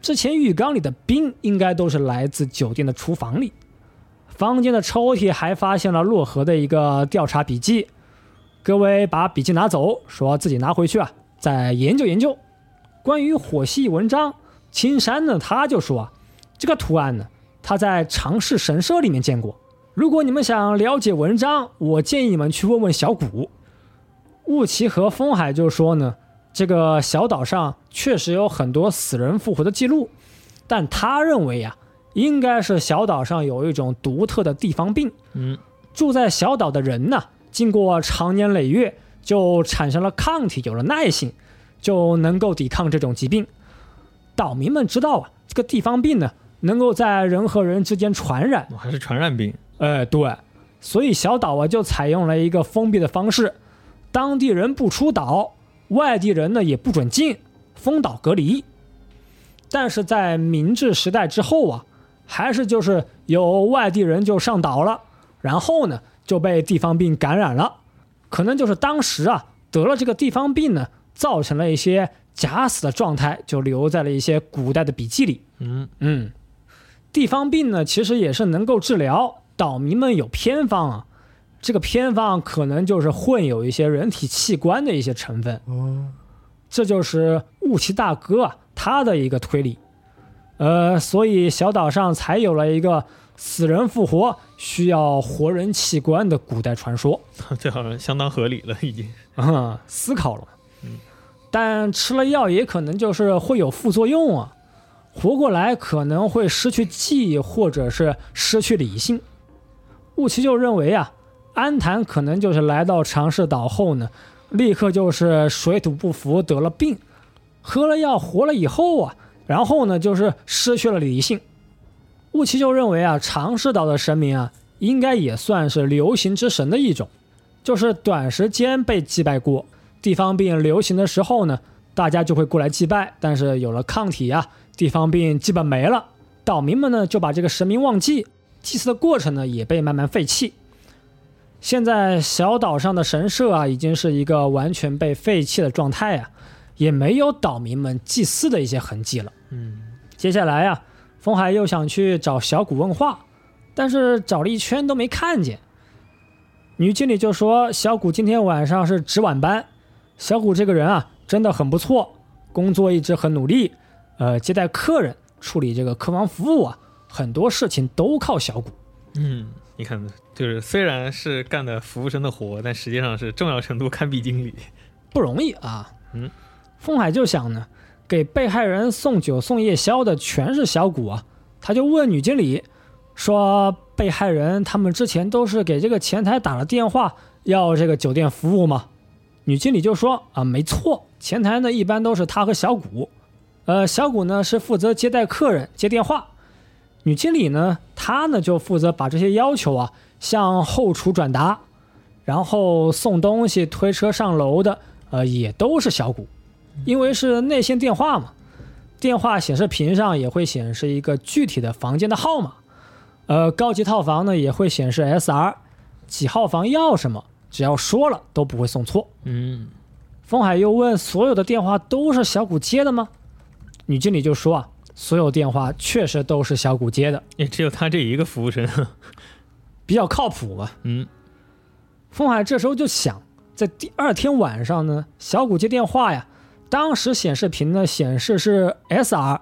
之前浴缸里的冰应该都是来自酒店的厨房里。房间的抽屉还发现了洛河的一个调查笔记，各位把笔记拿走，说自己拿回去啊，再研究研究。关于火系文章，青山呢他就说啊，这个图案呢他在长世神社里面见过。如果你们想了解文章，我建议你们去问问小谷。雾奇和风海就说呢，这个小岛上确实有很多死人复活的记录，但他认为呀、应该是小岛上有一种独特的地方病。嗯，住在小岛的人呢，经过长年累月，就产生了抗体，有了耐性，就能够抵抗这种疾病。岛民们知道啊，这个地方病呢，能够在人和人之间传染，还是传染病。哎，对，所以小岛啊就采用了一个封闭的方式，当地人不出岛，外地人呢也不准进，封岛隔离。但是在明治时代之后啊，还是就是有外地人就上岛了，然后呢就被地方病感染了，可能就是当时啊得了这个地方病呢，造成了一些假死的状态，就留在了一些古代的笔记里。嗯，嗯，地方病呢，其实也是能够治疗。岛民们有偏方啊，这个偏方可能就是混有一些人体器官的一些成分。哦，这就是雾奇大哥啊他的一个推理。呃，所以小岛上才有了一个死人复活需要活人器官的古代传说。[LAUGHS] 这好像相当合理了，已经。啊、思考了。嗯但吃了药也可能就是会有副作用啊，活过来可能会失去记忆或者是失去理性。雾奇就认为啊，安谭可能就是来到长世岛后呢，立刻就是水土不服得了病，喝了药活了以后啊，然后呢就是失去了理性。雾奇就认为啊，长世岛的神明啊，应该也算是流行之神的一种。就是短时间被祭拜过。地方病流行的时候呢，大家就会过来祭拜，但是有了抗体啊，地方病基本没了，岛民们呢就把这个神明忘记，祭祀的过程呢也被慢慢废弃。现在小岛上的神社啊，已经是一个完全被废弃的状态啊，也没有岛民们祭祀的一些痕迹了。嗯，接下来啊，风海又想去找小谷问话，但是找了一圈都没看见。女经理就说：“小谷今天晚上是值晚班。小谷这个人啊，真的很不错，工作一直很努力，呃，接待客人、处理这个客房服务啊，很多事情都靠小谷。嗯，你看，就是虽然是干的服务生的活，但实际上是重要程度堪比经理。不容易啊。嗯，风海就想呢，给被害人送酒送夜宵的全是小谷啊，他就问女经理说，被害人他们之前都是给这个前台打了电话要这个酒店服务吗？女经理就说啊，没错，前台呢一般都是他和小谷，呃，小谷呢是负责接待客人接电话，女经理呢她呢就负责把这些要求啊向后厨转达，然后送东西推车上楼的。呃，也都是小谷，因为是内线电话嘛，电话显示屏上也会显示一个具体的房间的号码。呃，高级套房呢也会显示 SR，几号房要什么，只要说了都不会送错。嗯，风海又问：所有的电话都是小谷接的吗？女经理就说啊，所有电话确实都是小谷接的。也只有他这一个服务生。比较靠谱嘛。嗯，风海这时候就想，在第二天晚上呢，小谷接电话呀，当时显示屏呢显示是 SR。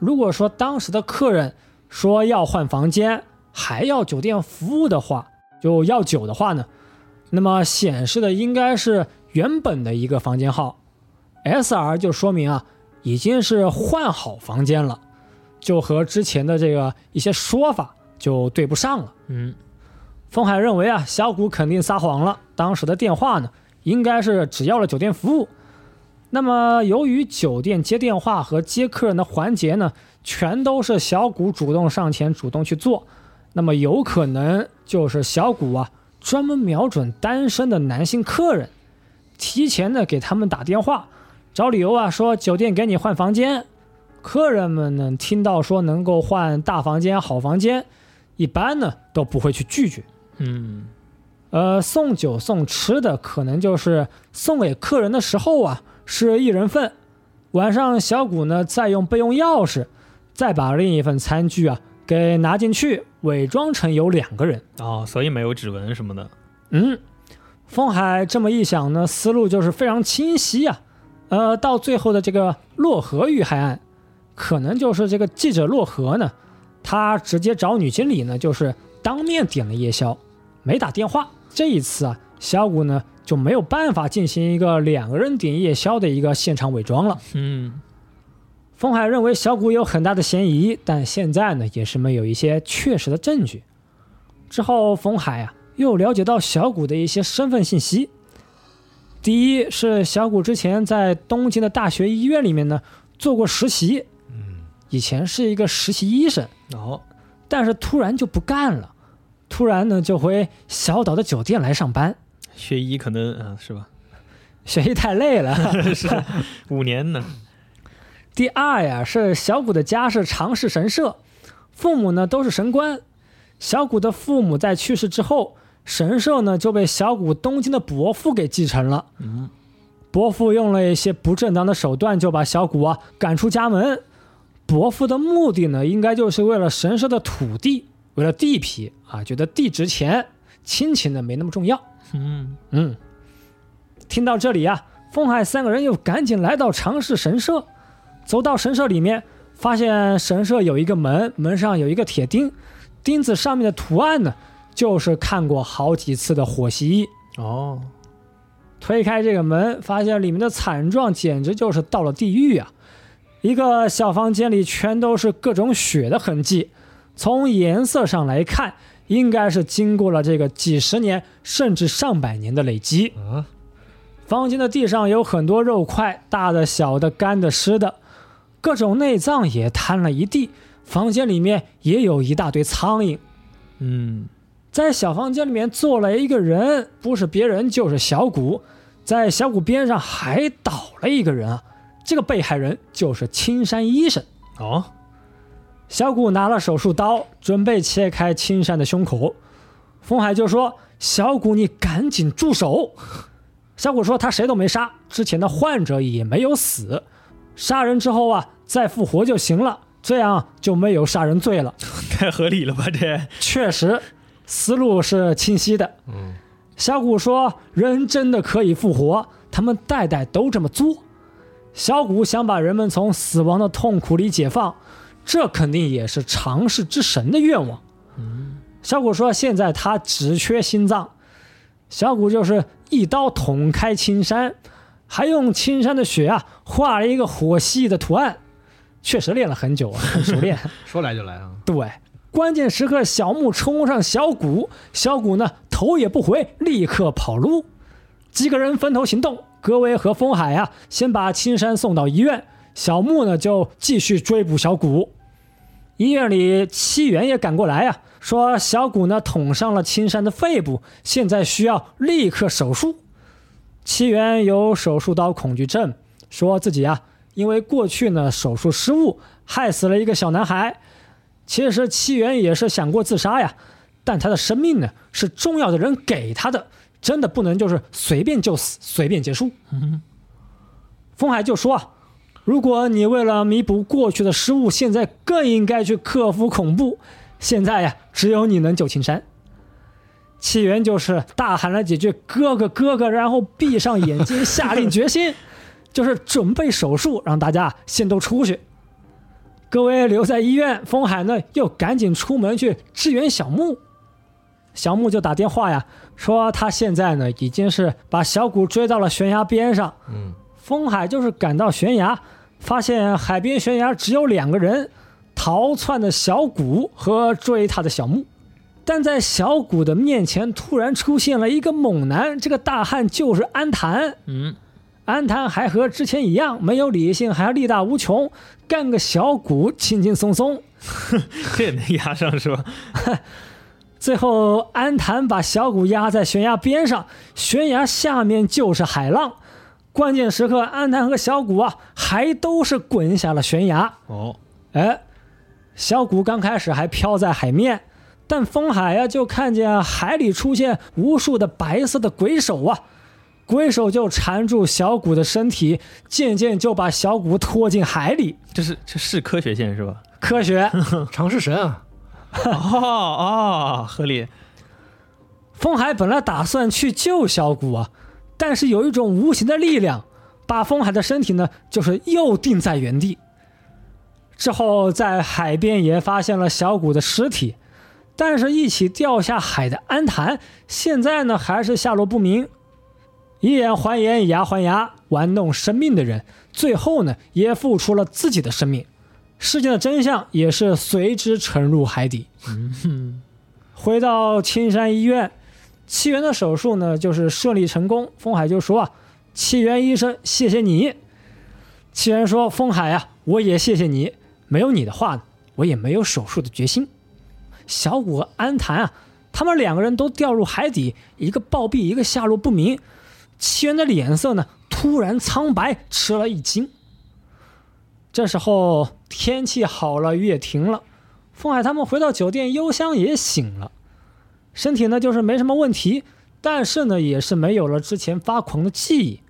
如果说当时的客人说要换房间，还要酒店服务的话，就要酒的话呢，那么显示的应该是原本的一个房间号，SR 就说明啊已经是换好房间了，就和之前的这个一些说法就对不上了。嗯，风海认为啊，小谷肯定撒谎了。当时的电话呢，应该是只要了酒店服务。那么，由于酒店接电话和接客人的环节呢，全都是小谷主动上前主动去做，那么有可能就是小谷啊，专门瞄准单身的男性客人，提前的给他们打电话，找理由啊，说酒店给你换房间。客人们呢，听到说能够换大房间、好房间，一般呢都不会去拒绝。嗯，呃，送酒送吃的，可能就是送给客人的时候啊，是一人份。晚上小谷呢，再用备用钥匙，再把另一份餐具啊给拿进去，伪装成有两个人。哦，所以没有指纹什么的。嗯，风海这么一想呢，思路就是非常清晰啊。呃，到最后的这个洛河遇害案，可能就是这个记者洛河呢，他直接找女经理呢，就是当面点了夜宵，没打电话。这一次啊，小谷呢就没有办法进行一个两个人点夜宵的一个现场伪装了。嗯，风海认为小谷有很大的嫌疑，但现在呢也是没有一些确实的证据。之后，风海啊又了解到小谷的一些身份信息。第一是小谷之前在东京的大学医院里面呢做过实习，嗯，以前是一个实习医生，哦，但是突然就不干了，突然呢就回小岛的酒店来上班，学医可能啊是吧？[LAUGHS] 学医太累了。[LAUGHS] 是五年呢。第二呀，是小谷的家是长氏神社，父母呢都是神官。小谷的父母在去世之后，神社呢就被小谷东京的伯父给继承了。嗯，伯父用了一些不正当的手段，就把小谷啊赶出家门。伯父的目的呢，应该就是为了神社的土地，为了地皮啊，觉得地值钱，亲情呢没那么重要。嗯，嗯，听到这里呀、风海三个人又赶紧来到长氏神社，走到神社里面，发现神社有一个门，门上有一个铁钉，钉子上面的图案呢，就是看过好几次的火蜥。蜴。哦，推开这个门，发现里面的惨状简直就是到了地狱啊！一个小房间里全都是各种血的痕迹，从颜色上来看，应该是经过了这个几十年甚至上百年的累积。啊，房间的地上有很多肉块，大的、小的、干的、湿的，各种内脏也摊了一地。房间里面也有一大堆苍蝇。嗯，在小房间里面坐了一个人，不是别人就是小谷。在小谷边上还倒了一个人啊，这个被害人就是青山医生。哦，小谷拿了手术刀，准备切开青山的胸口。风海就说：“小谷，你赶紧住手！”小谷说：“他谁都没杀，之前的患者也没有死，杀人之后啊再复活就行了，这样就没有杀人罪了。太合理了吧这？”确实，思路是清晰的。嗯，小谷说：“人真的可以复活，他们代代都这么做。”小谷想把人们从死亡的痛苦里解放，这肯定也是长世之神的愿望。小谷说：“现在他只缺心脏。”小谷就是一刀捅开青山，还用青山的血啊画了一个火蜥蜴的图案，确实练了很久啊，很熟练。[LAUGHS] 说来就来啊，对，关键时刻小木冲上小谷，小谷呢头也不回，立刻跑路。几个人分头行动，格威和风海啊，先把青山送到医院，小木呢就继续追捕小谷。医院里，七元也赶过来呀、说小谷呢捅伤了青山的肺部，现在需要立刻手术。七元有手术刀恐惧症，说自己啊因为过去呢手术失误，害死了一个小男孩。其实七元也是想过自杀呀，但他的生命呢是重要的人给他的，真的不能就是随便就死，随便结束。风海就说啊，如果你为了弥补过去的失误，现在更应该去克服恐怖。现在呀，只有你能救青山。起源就是大喊了几句“哥哥，哥哥”，然后闭上眼睛，下定决心，[LAUGHS] 就是准备手术，让大家先都出去。各位留在医院，风海呢又赶紧出门去支援小木。小木就打电话呀，说他现在呢已经是把小谷追到了悬崖边上。嗯，风海就是赶到悬崖，发现海边悬崖只有两个人，逃窜的小谷和追他的小木。但在小谷的面前突然出现了一个猛男，这个大汉就是安谭。嗯，安谭还和之前一样，没有理性，还力大无穷，干个小谷轻轻松松。[LAUGHS] 这也能压上是吧？[LAUGHS] 最后，安谭把小谷压在悬崖边上，悬崖下面就是海浪。关键时刻，安南和小谷啊，还都是滚下了悬崖。哦，哎，小谷刚开始还飘在海面，但风海呀、就看见海里出现无数的白色的鬼手啊，鬼手就缠住小谷的身体，渐渐就把小谷拖进海里。这是这是科学线是吧？科学，[LAUGHS] 尝试神啊，哦哦，合理。风海本来打算去救小谷啊，但是有一种无形的力量把风海的身体呢，就是又定在原地。之后在海边也发现了小谷的尸体，但是一起掉下海的安谭，现在呢还是下落不明。以眼还眼，以牙还牙，玩弄生命的人，最后呢也付出了自己的生命。事件的真相也是随之沉入海底。[LAUGHS] 回到青山医院，七元的手术呢，就是顺利成功。风海就说啊：“七元医生，谢谢你。”七元说：“风海啊，我也谢谢你，没有你。的话，我也没有手术的决心。”小谷和安谈啊，他们两个人都掉入海底，一个暴毙，一个下落不明。七元的脸色呢，突然苍白，吃了一惊。这时候天气好了，雨也停了，风海他们回到酒店，幽香也醒了。身体呢就是没什么问题，但是呢也是没有了之前发狂的记忆。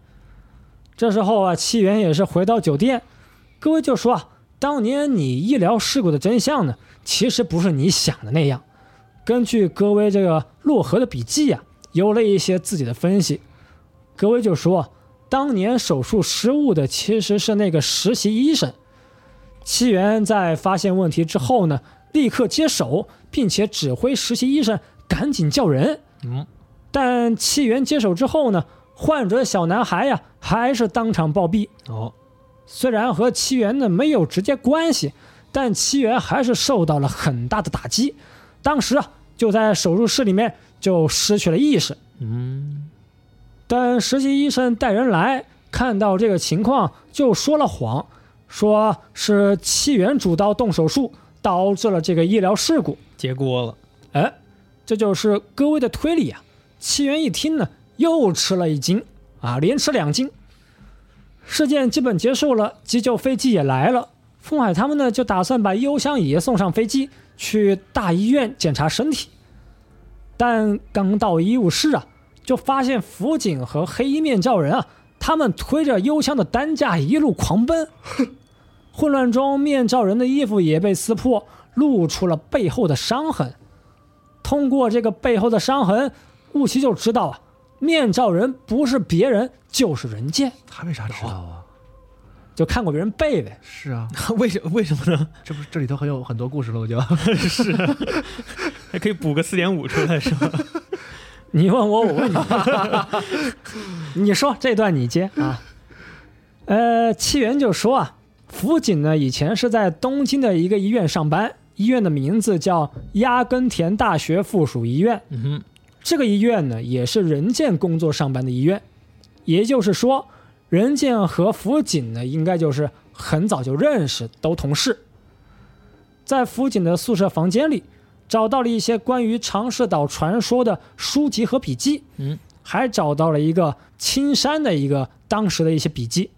这时候啊，七元也是回到酒店，各位就说啊，当年你医疗事故的真相呢，其实不是你想的那样。根据各位这个洛河的笔记啊，有了一些自己的分析。各位就说，当年手术失误的其实是那个实习医生。七元在发现问题之后呢，立刻接手，并且指挥实习医生赶紧叫人。嗯，但七元接手之后呢，患者小男孩呀还是当场暴毙。哦，虽然和七元呢没有直接关系，但七元还是受到了很大的打击。当时啊就在手术室里面就失去了意识。嗯，但实习医生带人来，看到这个情况就说了谎，说是七元主刀动手术导致了这个医疗事故。结锅了。哎，这就是各位的推理啊！七元一听呢，又吃了一惊啊，连吃两惊。事件基本结束了，急救飞机也来了。风海他们呢，就打算把幽香也送上飞机，去大医院检查身体。但刚到医务室啊，就发现辅警和黑衣面罩人啊，他们推着幽香的担架一路狂奔。混乱中，面罩人的衣服也被撕破，露出了背后的伤痕。通过这个背后的伤痕，雾奇就知道了，面罩人不是别人，就是人剑。他为啥知道啊？就看过别人背呗。是啊，[LAUGHS] 为什为什么呢？这不是这里头很有很多故事了，我就 [LAUGHS] 是还可以补个四点五出来是吧？[LAUGHS] 你问我，我问你，你说这段你接啊？呃，七元就说啊，辅警呢以前是在东京的一个医院上班，医院的名字叫鸭根田大学附属医院。嗯哼，这个医院呢也是人健工作上班的医院，也就是说，人健和辅警呢应该就是很早就认识，都同事。在辅警的宿舍房间里，找到了一些关于长势岛传说的书籍和笔记，嗯，还找到了一个青山的一个当时的一些笔记。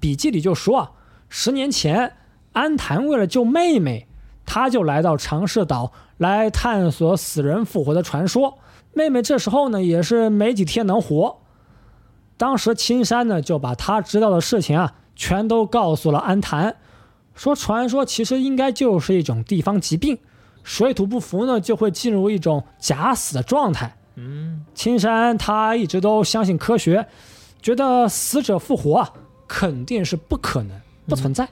笔记里就说啊，十年前安谭为了救妹妹，他就来到长势岛来探索死人复活的传说。妹妹这时候呢也是没几天能活。当时青山呢就把他知道的事情啊全都告诉了安谭，说传说其实应该就是一种地方疾病，水土不服呢，就会进入一种假死的状态。嗯，青山他一直都相信科学，觉得死者复活啊肯定是不可能、不存在。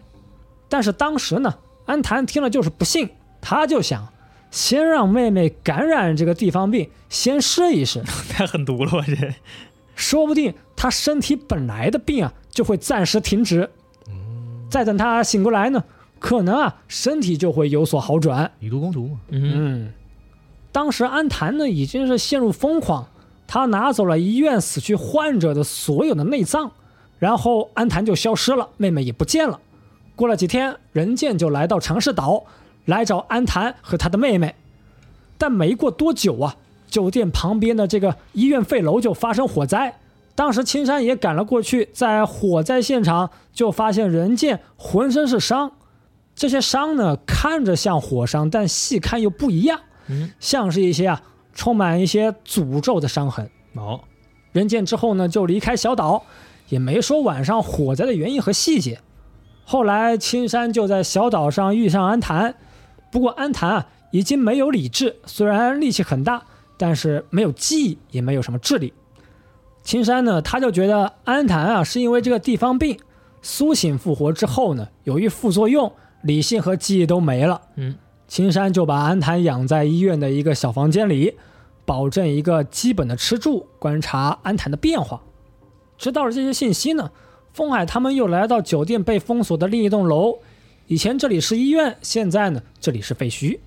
但是当时呢，安谭听了就是不信，他就想先让妹妹感染这个地方病，先试一试，[LAUGHS] 太狠毒了吧这？说不定她身体本来的病啊就会暂时停止。再等她醒过来呢，可能啊身体就会有所好转。以毒攻毒嘛。嗯，嗯，当时安谭呢已经是陷入疯狂，他拿走了医院死去患者的所有的内脏，然后安谭就消失了，妹妹也不见了。过了几天，任健就来到长势岛，来找安谭和他的妹妹，但没过多久啊，酒店旁边的这个医院废楼就发生火灾。当时青山也赶了过去，在火灾现场就发现任健浑身是伤，这些伤呢看着像火伤，但细看又不一样，嗯，像是一些啊充满一些诅咒的伤痕。哦，任健之后呢，就离开小岛，也没说晚上火灾的原因和细节。后来青山就在小岛上遇上安谭，不过安谭啊已经没有理智，虽然力气很大，但是没有记忆，也没有什么智力。青山呢，他就觉得安谭啊是因为这个地方病苏醒复活之后呢，由于副作用，理性和记忆都没了。嗯，青山就把安谭养在医院的一个小房间里，保证一个基本的吃住，观察安谭的变化。知道了这些信息呢，风海他们又来到酒店被封锁的另一栋楼。以前这里是医院，现在呢这里是废墟。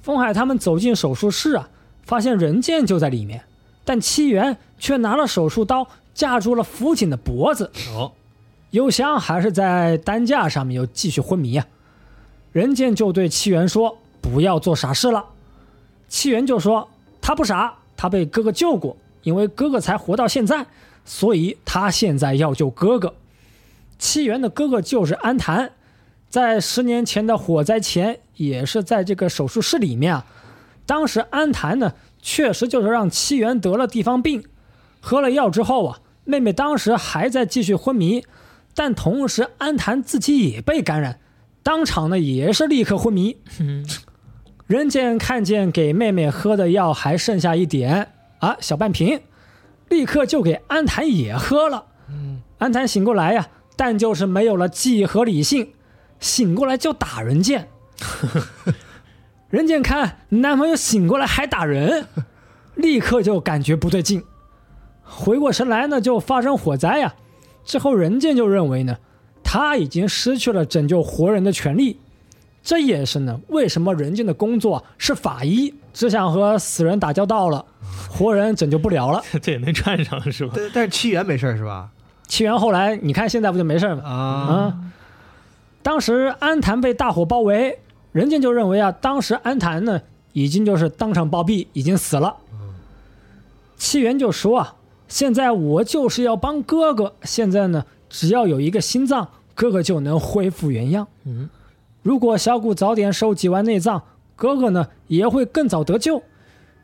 风海他们走进手术室啊，发现任健就在里面，但七元却拿了手术刀架住了辅警的脖子。哦，幽香还是在担架上面又继续昏迷啊。任健就对七元说：“不要做傻事了。”七元就说：“他不傻，他被哥哥救过，因为哥哥才活到现在，所以他现在要救哥哥。”七元的哥哥就是安谭，在十年前的火灾前，也是在这个手术室里面啊。当时安谭呢，确实就是让七元得了地方病，喝了药之后啊，妹妹当时还在继续昏迷，但同时安谭自己也被感染，当场呢也是立刻昏迷。嗯，任健看见给妹妹喝的药还剩下一点啊，小半瓶，立刻就给安谭也喝了。嗯安谭醒过来呀，但就是没有了记忆和理性，醒过来就打任健。[LAUGHS] 人健看男朋友醒过来还打人，立刻就感觉不对劲，回过神来呢，就发生火灾呀。之后人健就认为呢，他已经失去了拯救活人的权利。这也是呢，为什么人家的工作是法医，只想和死人打交道了，活人拯救不了了。[LAUGHS] 这也能串上是吧？但但是七元没事儿是吧？七元后来你看现在不就没事吗？啊，啊，当时安坛被大火包围，人家就认为啊，当时安坛呢已经就是当场暴毙，已经死了。七元就说啊，现在我就是要帮哥哥，现在呢只要有一个心脏，哥哥就能恢复原样。嗯，如果小谷早点收集完内脏，哥哥呢也会更早得救。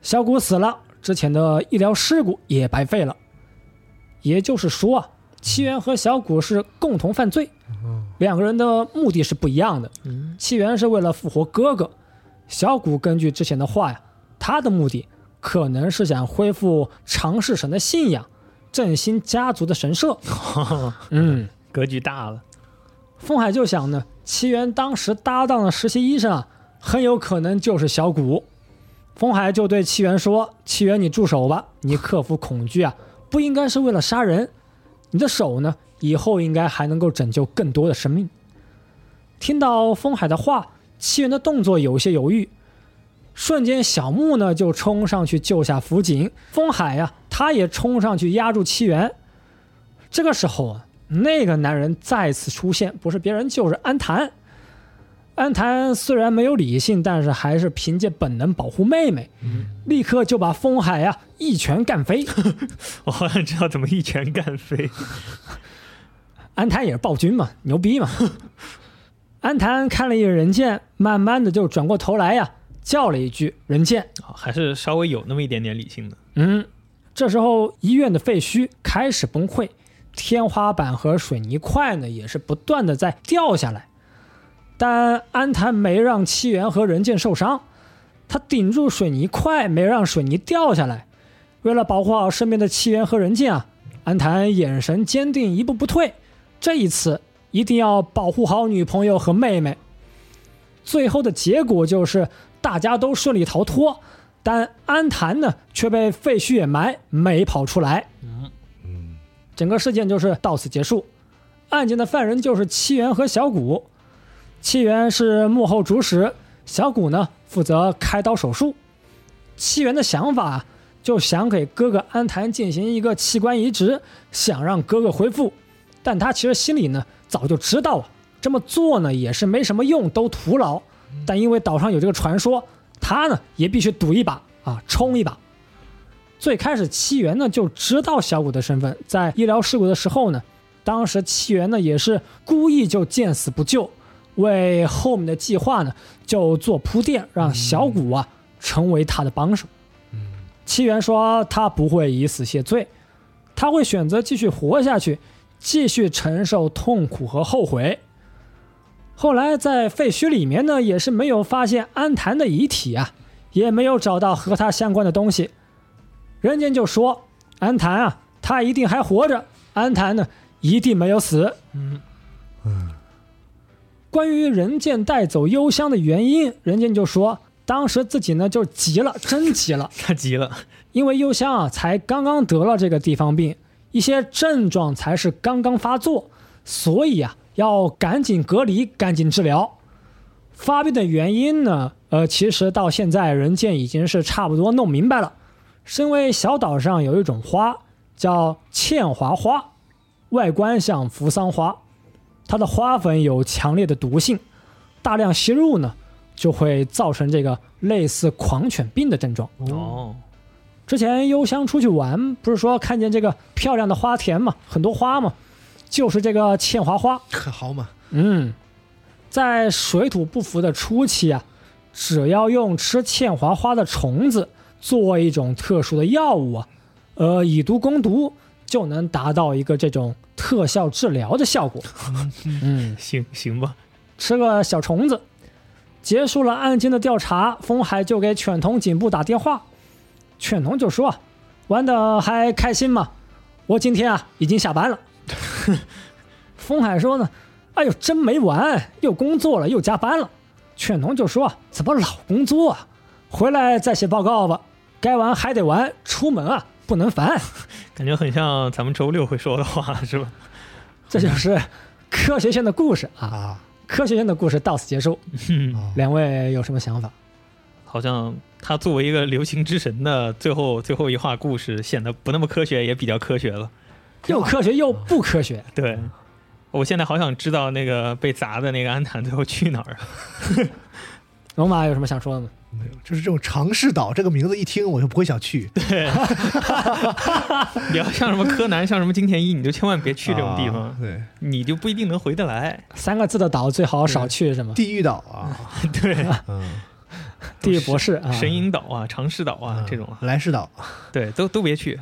小谷死了，之前的医疗事故也白费了。也就是说啊，七元和小谷是共同犯罪，两个人的目的是不一样的。嗯，七元是为了复活哥哥，小谷根据之前的话呀，他的目的可能是想恢复长世神的信仰，振兴家族的神社。[LAUGHS] 嗯，格局大了。风海就想呢，七元当时搭档的实习医生啊，很有可能就是小谷。风海就对七元说：“七元，你住手吧，你克服恐惧啊，不应该是为了杀人，你的手呢，以后应该还能够拯救更多的生命。”听到风海的话，七元的动作有些犹豫，瞬间小木呢就冲上去救下辅警，风海呀、他也冲上去压住七元。这个时候啊，那个男人再次出现，不是别人就是安谭。安谭虽然没有理性，但是还是凭借本能保护妹妹，立刻就把风海呀、一拳干飞。[LAUGHS] 我好像知道怎么一拳干飞。[LAUGHS] 安谭也是暴君嘛，牛逼嘛。[LAUGHS] 安谭看了一眼人剑，慢慢的就转过头来呀，叫了一句“人剑哦还是稍微有那么一点点理性的。”。嗯，这时候医院的废墟开始崩溃，天花板和水泥块呢也是不断的在掉下来。但安谭没让七元和人剑受伤，他顶住水泥块，没让水泥掉下来。为了保护好身边的七元和人剑啊，安谭眼神坚定，一步不退。这一次一定要保护好女朋友和妹妹。最后的结果就是大家都顺利逃脱，但安谭呢却被废墟掩埋，没跑出来。嗯，整个事件就是到此结束。案件的犯人就是七元和小谷，七元是幕后主使，小谷呢负责开刀手术。七元的想法就想给哥哥安谭进行一个器官移植，想让哥哥恢复，但他其实心里呢早就知道了，这么做呢也是没什么用，都徒劳。但因为岛上有这个传说，他呢也必须赌一把啊，冲一把。最开始七元呢就知道小谷的身份，在医疗事故的时候呢，当时七元呢也是故意就见死不救，为后面的计划呢就做铺垫，让小谷啊成为他的帮手。七元说他不会以死谢罪，他会选择继续活下去，继续承受痛苦和后悔。后来在废墟里面呢，也是没有发现安谭的遗体啊，也没有找到和他相关的东西。人家就说安谭啊，他一定还活着，安谭呢一定没有死。嗯。嗯。关于人间带走幽香的原因，人家就说当时自己呢就急了，真急了，[LAUGHS] 他急了，因为幽香啊才刚刚得了这个地方病，一些症状才是刚刚发作，所以啊要赶紧隔离，赶紧治疗。发病的原因呢，呃，其实到现在人间已经是差不多弄明白了，是因为小岛上有一种花叫茜华花，外观像扶桑花，它的花粉有强烈的毒性，大量吸入呢就会造成这个类似狂犬病的症状。哦，之前幽香出去玩，不是说看见这个漂亮的花田嘛，很多花嘛，就是这个茜华花。可好嘛，嗯，在水土不服的初期啊，只要用吃茜华花的虫子做一种特殊的药物啊，呃，以毒攻毒，就能达到一个这种特效治疗的效果。嗯，行行吧，吃个小虫子。结束了案件的调查，风海就给犬童警部打电话，犬童就说：“玩的还开心吗？我今天啊已经下班了。[LAUGHS] ”风海说呢：“哎呦，真没完，又工作了又加班了。”犬童就说：“怎么老工作啊？回来再写报告吧，该玩还得玩，出门啊不能烦。[LAUGHS] ”感觉很像咱们周六会说的话，是吧？这就是科学线的故事啊！啊，科学线的故事到此结束。两位有什么想法？好像他作为一个流行之神的最后最后一话故事，显得不那么科学，也比较科学了。又科学又不科学。[LAUGHS] 对，我现在好想知道那个被砸的那个安坦最后去哪儿了。[LAUGHS] 龙马有什么想说的吗？没有，就是这种尝试岛这个名字一听我就不会想去。[LAUGHS] 对你要像什么柯南，像什么金田一，你就千万别去这种地方，啊对，你就不一定能回得来。三个字的岛最好少去是吗？地狱岛啊，[LAUGHS] 对，嗯，[LAUGHS] 地狱博士啊，神隐岛啊、长势岛啊这种，来世岛，对，都都别去。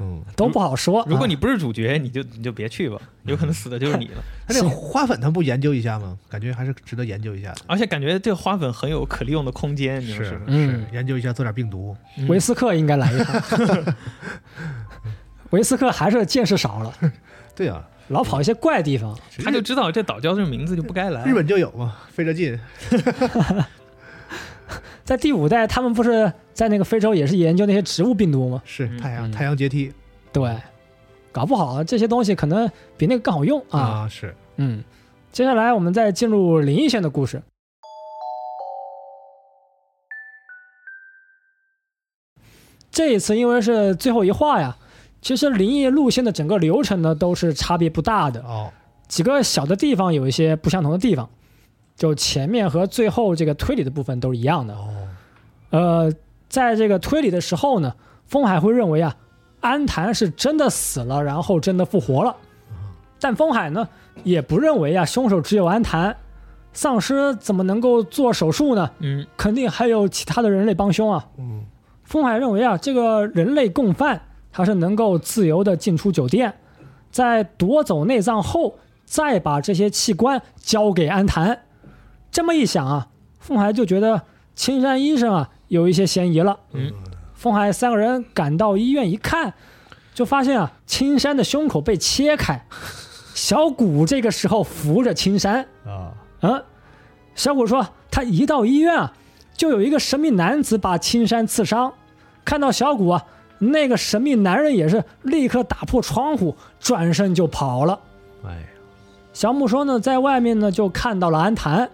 嗯，都不好说。如果你啊不是主角，你就你就别去吧，有可能死的就是你了。[LAUGHS] 他这个花粉他不研究一下吗？感觉还是值得研究一下的。而且感觉这个花粉很有可利用的空间，你说是吧？嗯是，研究一下做点病毒。嗯维斯克应该来一趟。[LAUGHS] 维斯克还是见识少了，对啊，老跑一些怪地方。他就知道这岛礁这名字就不该来。日本就有嘛，费着劲。[LAUGHS] 在第五代，他们不是在那个非洲也是研究那些植物病毒吗？是太阳太阳阶梯对，搞不好这些东西可能比那个更好用啊。啊，是嗯，接下来我们再进入灵异线的故事。这一次因为是最后一话呀，其实灵异路线的整个流程呢都是差别不大的，哦，几个小的地方有一些不相同的地方，就前面和最后这个推理的部分都是一样的。哦，呃，在这个推理的时候呢，风海会认为啊，安谭是真的死了，然后真的复活了。但风海呢，也不认为啊，凶手只有安谭，丧尸怎么能够做手术呢？嗯，肯定还有其他的人类帮凶啊。嗯，风海认为啊，这个人类共犯他是能够自由的进出酒店，在夺走内脏后，再把这些器官交给安谭。这么一想啊，凤海就觉得青山医生啊有一些嫌疑了。嗯，凤海三个人赶到医院一看，就发现啊，青山的胸口被切开，小谷这个时候扶着青山。啊，嗯，小谷说他一到医院啊，就有一个神秘男子把青山刺伤。看到小谷啊，那个神秘男人也是立刻打破窗户，转身就跑了。哎呀，小木说呢，在外面呢就看到了安谭，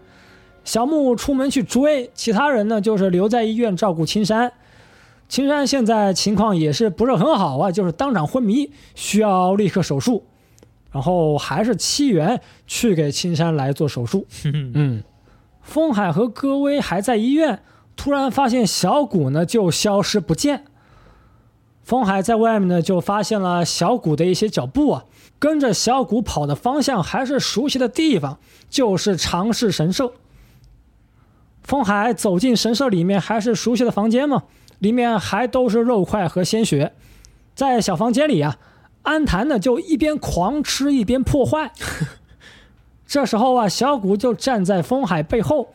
小木出门去追，其他人呢就是留在医院照顾青山。青山现在情况也是不是很好啊，就是当场昏迷，需要立刻手术。然后还是七元去给青山来做手术。嗯，风海和戈威还在医院，突然发现小谷呢就消失不见。风海在外面呢就发现了小谷的一些脚步啊，跟着小谷跑的方向还是熟悉的地方，就是长世神社。风海走进神社里面，还是熟悉的房间嘛，里面还都是肉块和鲜血。在小房间里啊，安谭呢就一边狂吃一边破坏。[LAUGHS] 这时候啊，小谷就站在风海背后，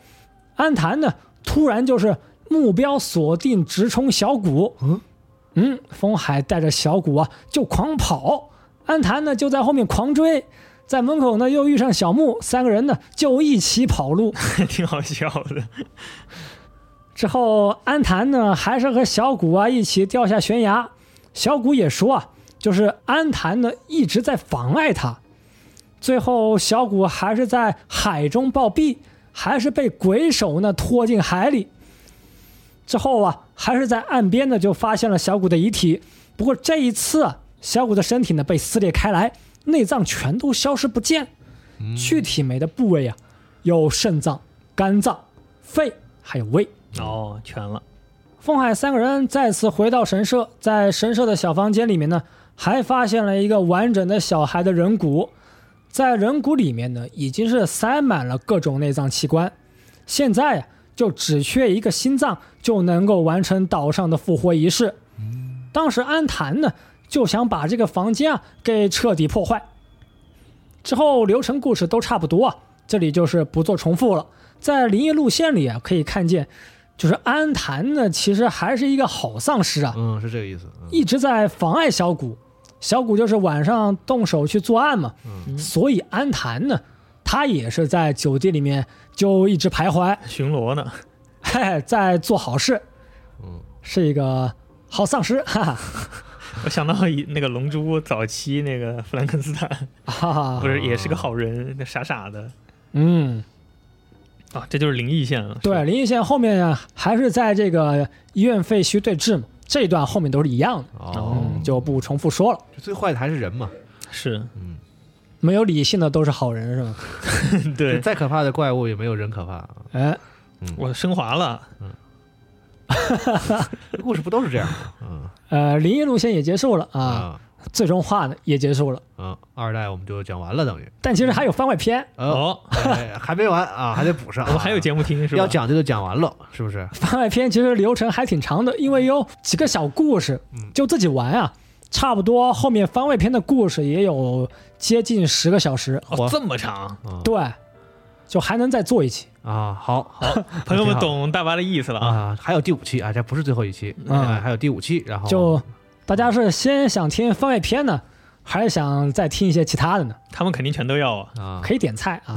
安谭呢突然就是目标锁定，直冲小谷。嗯嗯，风海带着小谷啊就狂跑，安谭呢就在后面狂追，在门口呢又遇上小木，三个人呢就一起跑路。[LAUGHS] 挺好笑的。之后安谭呢还是和小谷啊一起掉下悬崖，小谷也说啊，就是安谭呢一直在妨碍他。最后小谷还是在海中暴毙，还是被鬼手呢拖进海里。之后啊，还是在岸边呢就发现了小谷的遗体。不过这一次啊，小谷的身体呢被撕裂开来，内脏全都消失不见。具体没的部位啊，有肾脏、肝脏、肺，还有胃。哦，全了。风海三个人再次回到神社，在神社的小房间里面呢，还发现了一个完整的小孩的人骨，在人骨里面呢，已经是塞满了各种内脏器官，现在呀、就只缺一个心脏，就能够完成岛上的复活仪式。当时安坛呢，就想把这个房间啊给彻底破坏。之后流程故事都差不多啊，这里就是不做重复了。在灵异路线里啊，可以看见。就是安坛呢，其实还是一个好丧尸啊，嗯，是这个意思。嗯一直在妨碍小谷。小谷就是晚上动手去作案嘛，嗯所以安坛呢，他也是在酒店里面就一直徘徊，巡逻呢，嘿嘿，在做好事，嗯，是一个好丧尸，哈哈我想到一那个《龙珠》早期那个弗兰肯斯坦，哈哈不，是也是个好人，那傻傻的嗯，啊，这就是灵异线了。对，灵异线后面啊，还是在这个医院废墟对峙嘛，这一段后面都是一样的，哦，嗯，就不重复说了。最坏的还是人嘛。是，嗯，没有理性的都是好人是吧？[LAUGHS] 对，再可怕的怪物也没有人可怕。啊哎，我升华了。这 [LAUGHS] 故事不都是这样吗？[LAUGHS] 嗯呃，灵异路线也结束了啊，啊最终话呢也结束了，嗯，二代我们就讲完了，等于。但其实还有番外篇。哦，还没完啊，还得补上啊。我们还有节目听是吧？要讲就就讲完了，是不是？番外篇其实流程还挺长的，因为有几个小故事嗯，就自己玩啊，差不多后面番外篇的故事也有接近十个小时，哦，这么长，啊对，就还能再做一期。啊，好，好 [LAUGHS] 朋友们懂大巴的意思了啊。啊，还有第五期啊，这不是最后一期，嗯哎还有第五期，然后就大家是先想听番外篇呢，还是想再听一些其他的呢？他们肯定全都要啊。啊，可以点菜啊。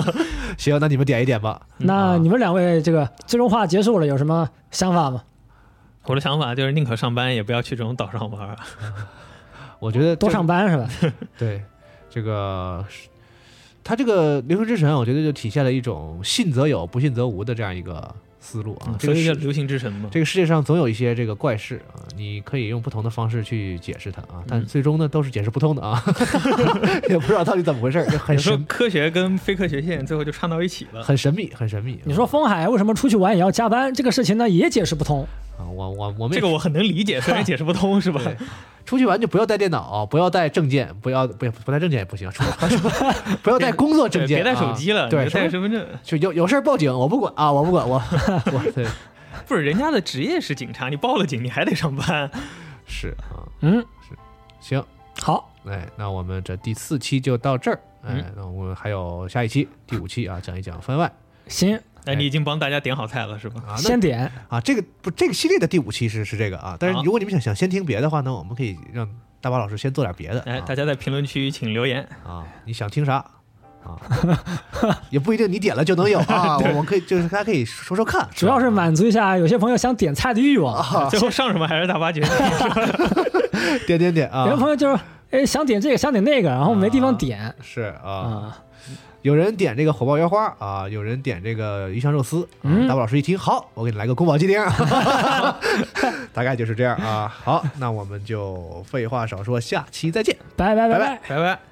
[LAUGHS] 行，那你们点一点吧。那你们两位这个最终话结束了，有什么想法吗？我的想法就是宁可上班，也不要去这种岛上玩。[LAUGHS] 我觉得多上班是吧？对这个是，他这个《流行之神》，我觉得就体现了一种信则有，不信则无的这样一个思路啊。这个世所以叫流行之神嘛。这个世界上总有一些这个怪事啊，你可以用不同的方式去解释它啊，但嗯最终呢都是解释不通的啊，[LAUGHS] 也不知道到底怎么回事儿，就很神科学跟非科学线最后就串到一起了。很神秘，很神秘。你说风海为什么出去玩也要加班？这个事情呢也解释不通。啊，我我我们这个我很能理解，虽然解释不通，是吧？出去玩就不要带电脑，不要带证件，不要不要不带证件也不行，出 [LAUGHS] 不要带工作证，件，别带手啊机了，对带身份证。就有有事报警，我不管啊，我不管，我 [LAUGHS] 我对 [LAUGHS] 不是人家的职业是警察，你报了警你还得上班。是啊，嗯，是行，好，哎，那我们这第四期就到这儿，哎嗯，那我们还有下一期第五期啊，讲一讲番外，行，哎，你已经帮大家点好菜了是吧？啊，那先点，啊，这个不这个系列的第五期是是这个啊，但是好如果你们想想先听别的话呢，我们可以让大巴老师先做点别的。哎，啊大家在评论区请留言。啊，你想听啥啊？[LAUGHS] 也不一定你点了就能有啊，[LAUGHS] 我们可以就是大家可以说说看，主要是满足一下有些朋友想点菜的欲望。啊，[LAUGHS] 最后上什么还是大巴决定。点点点啊有，的朋友就是哎想点这个想点那个，然后没地方点是啊，啊。有人点这个火爆腰花啊，有人点这个鱼香肉丝。啊嗯大宝老师一听，好，我给你来个宫保鸡丁，[LAUGHS] 大概就是这样啊。好，那我们就废话少说，下期再见。拜拜拜拜拜拜。拜拜。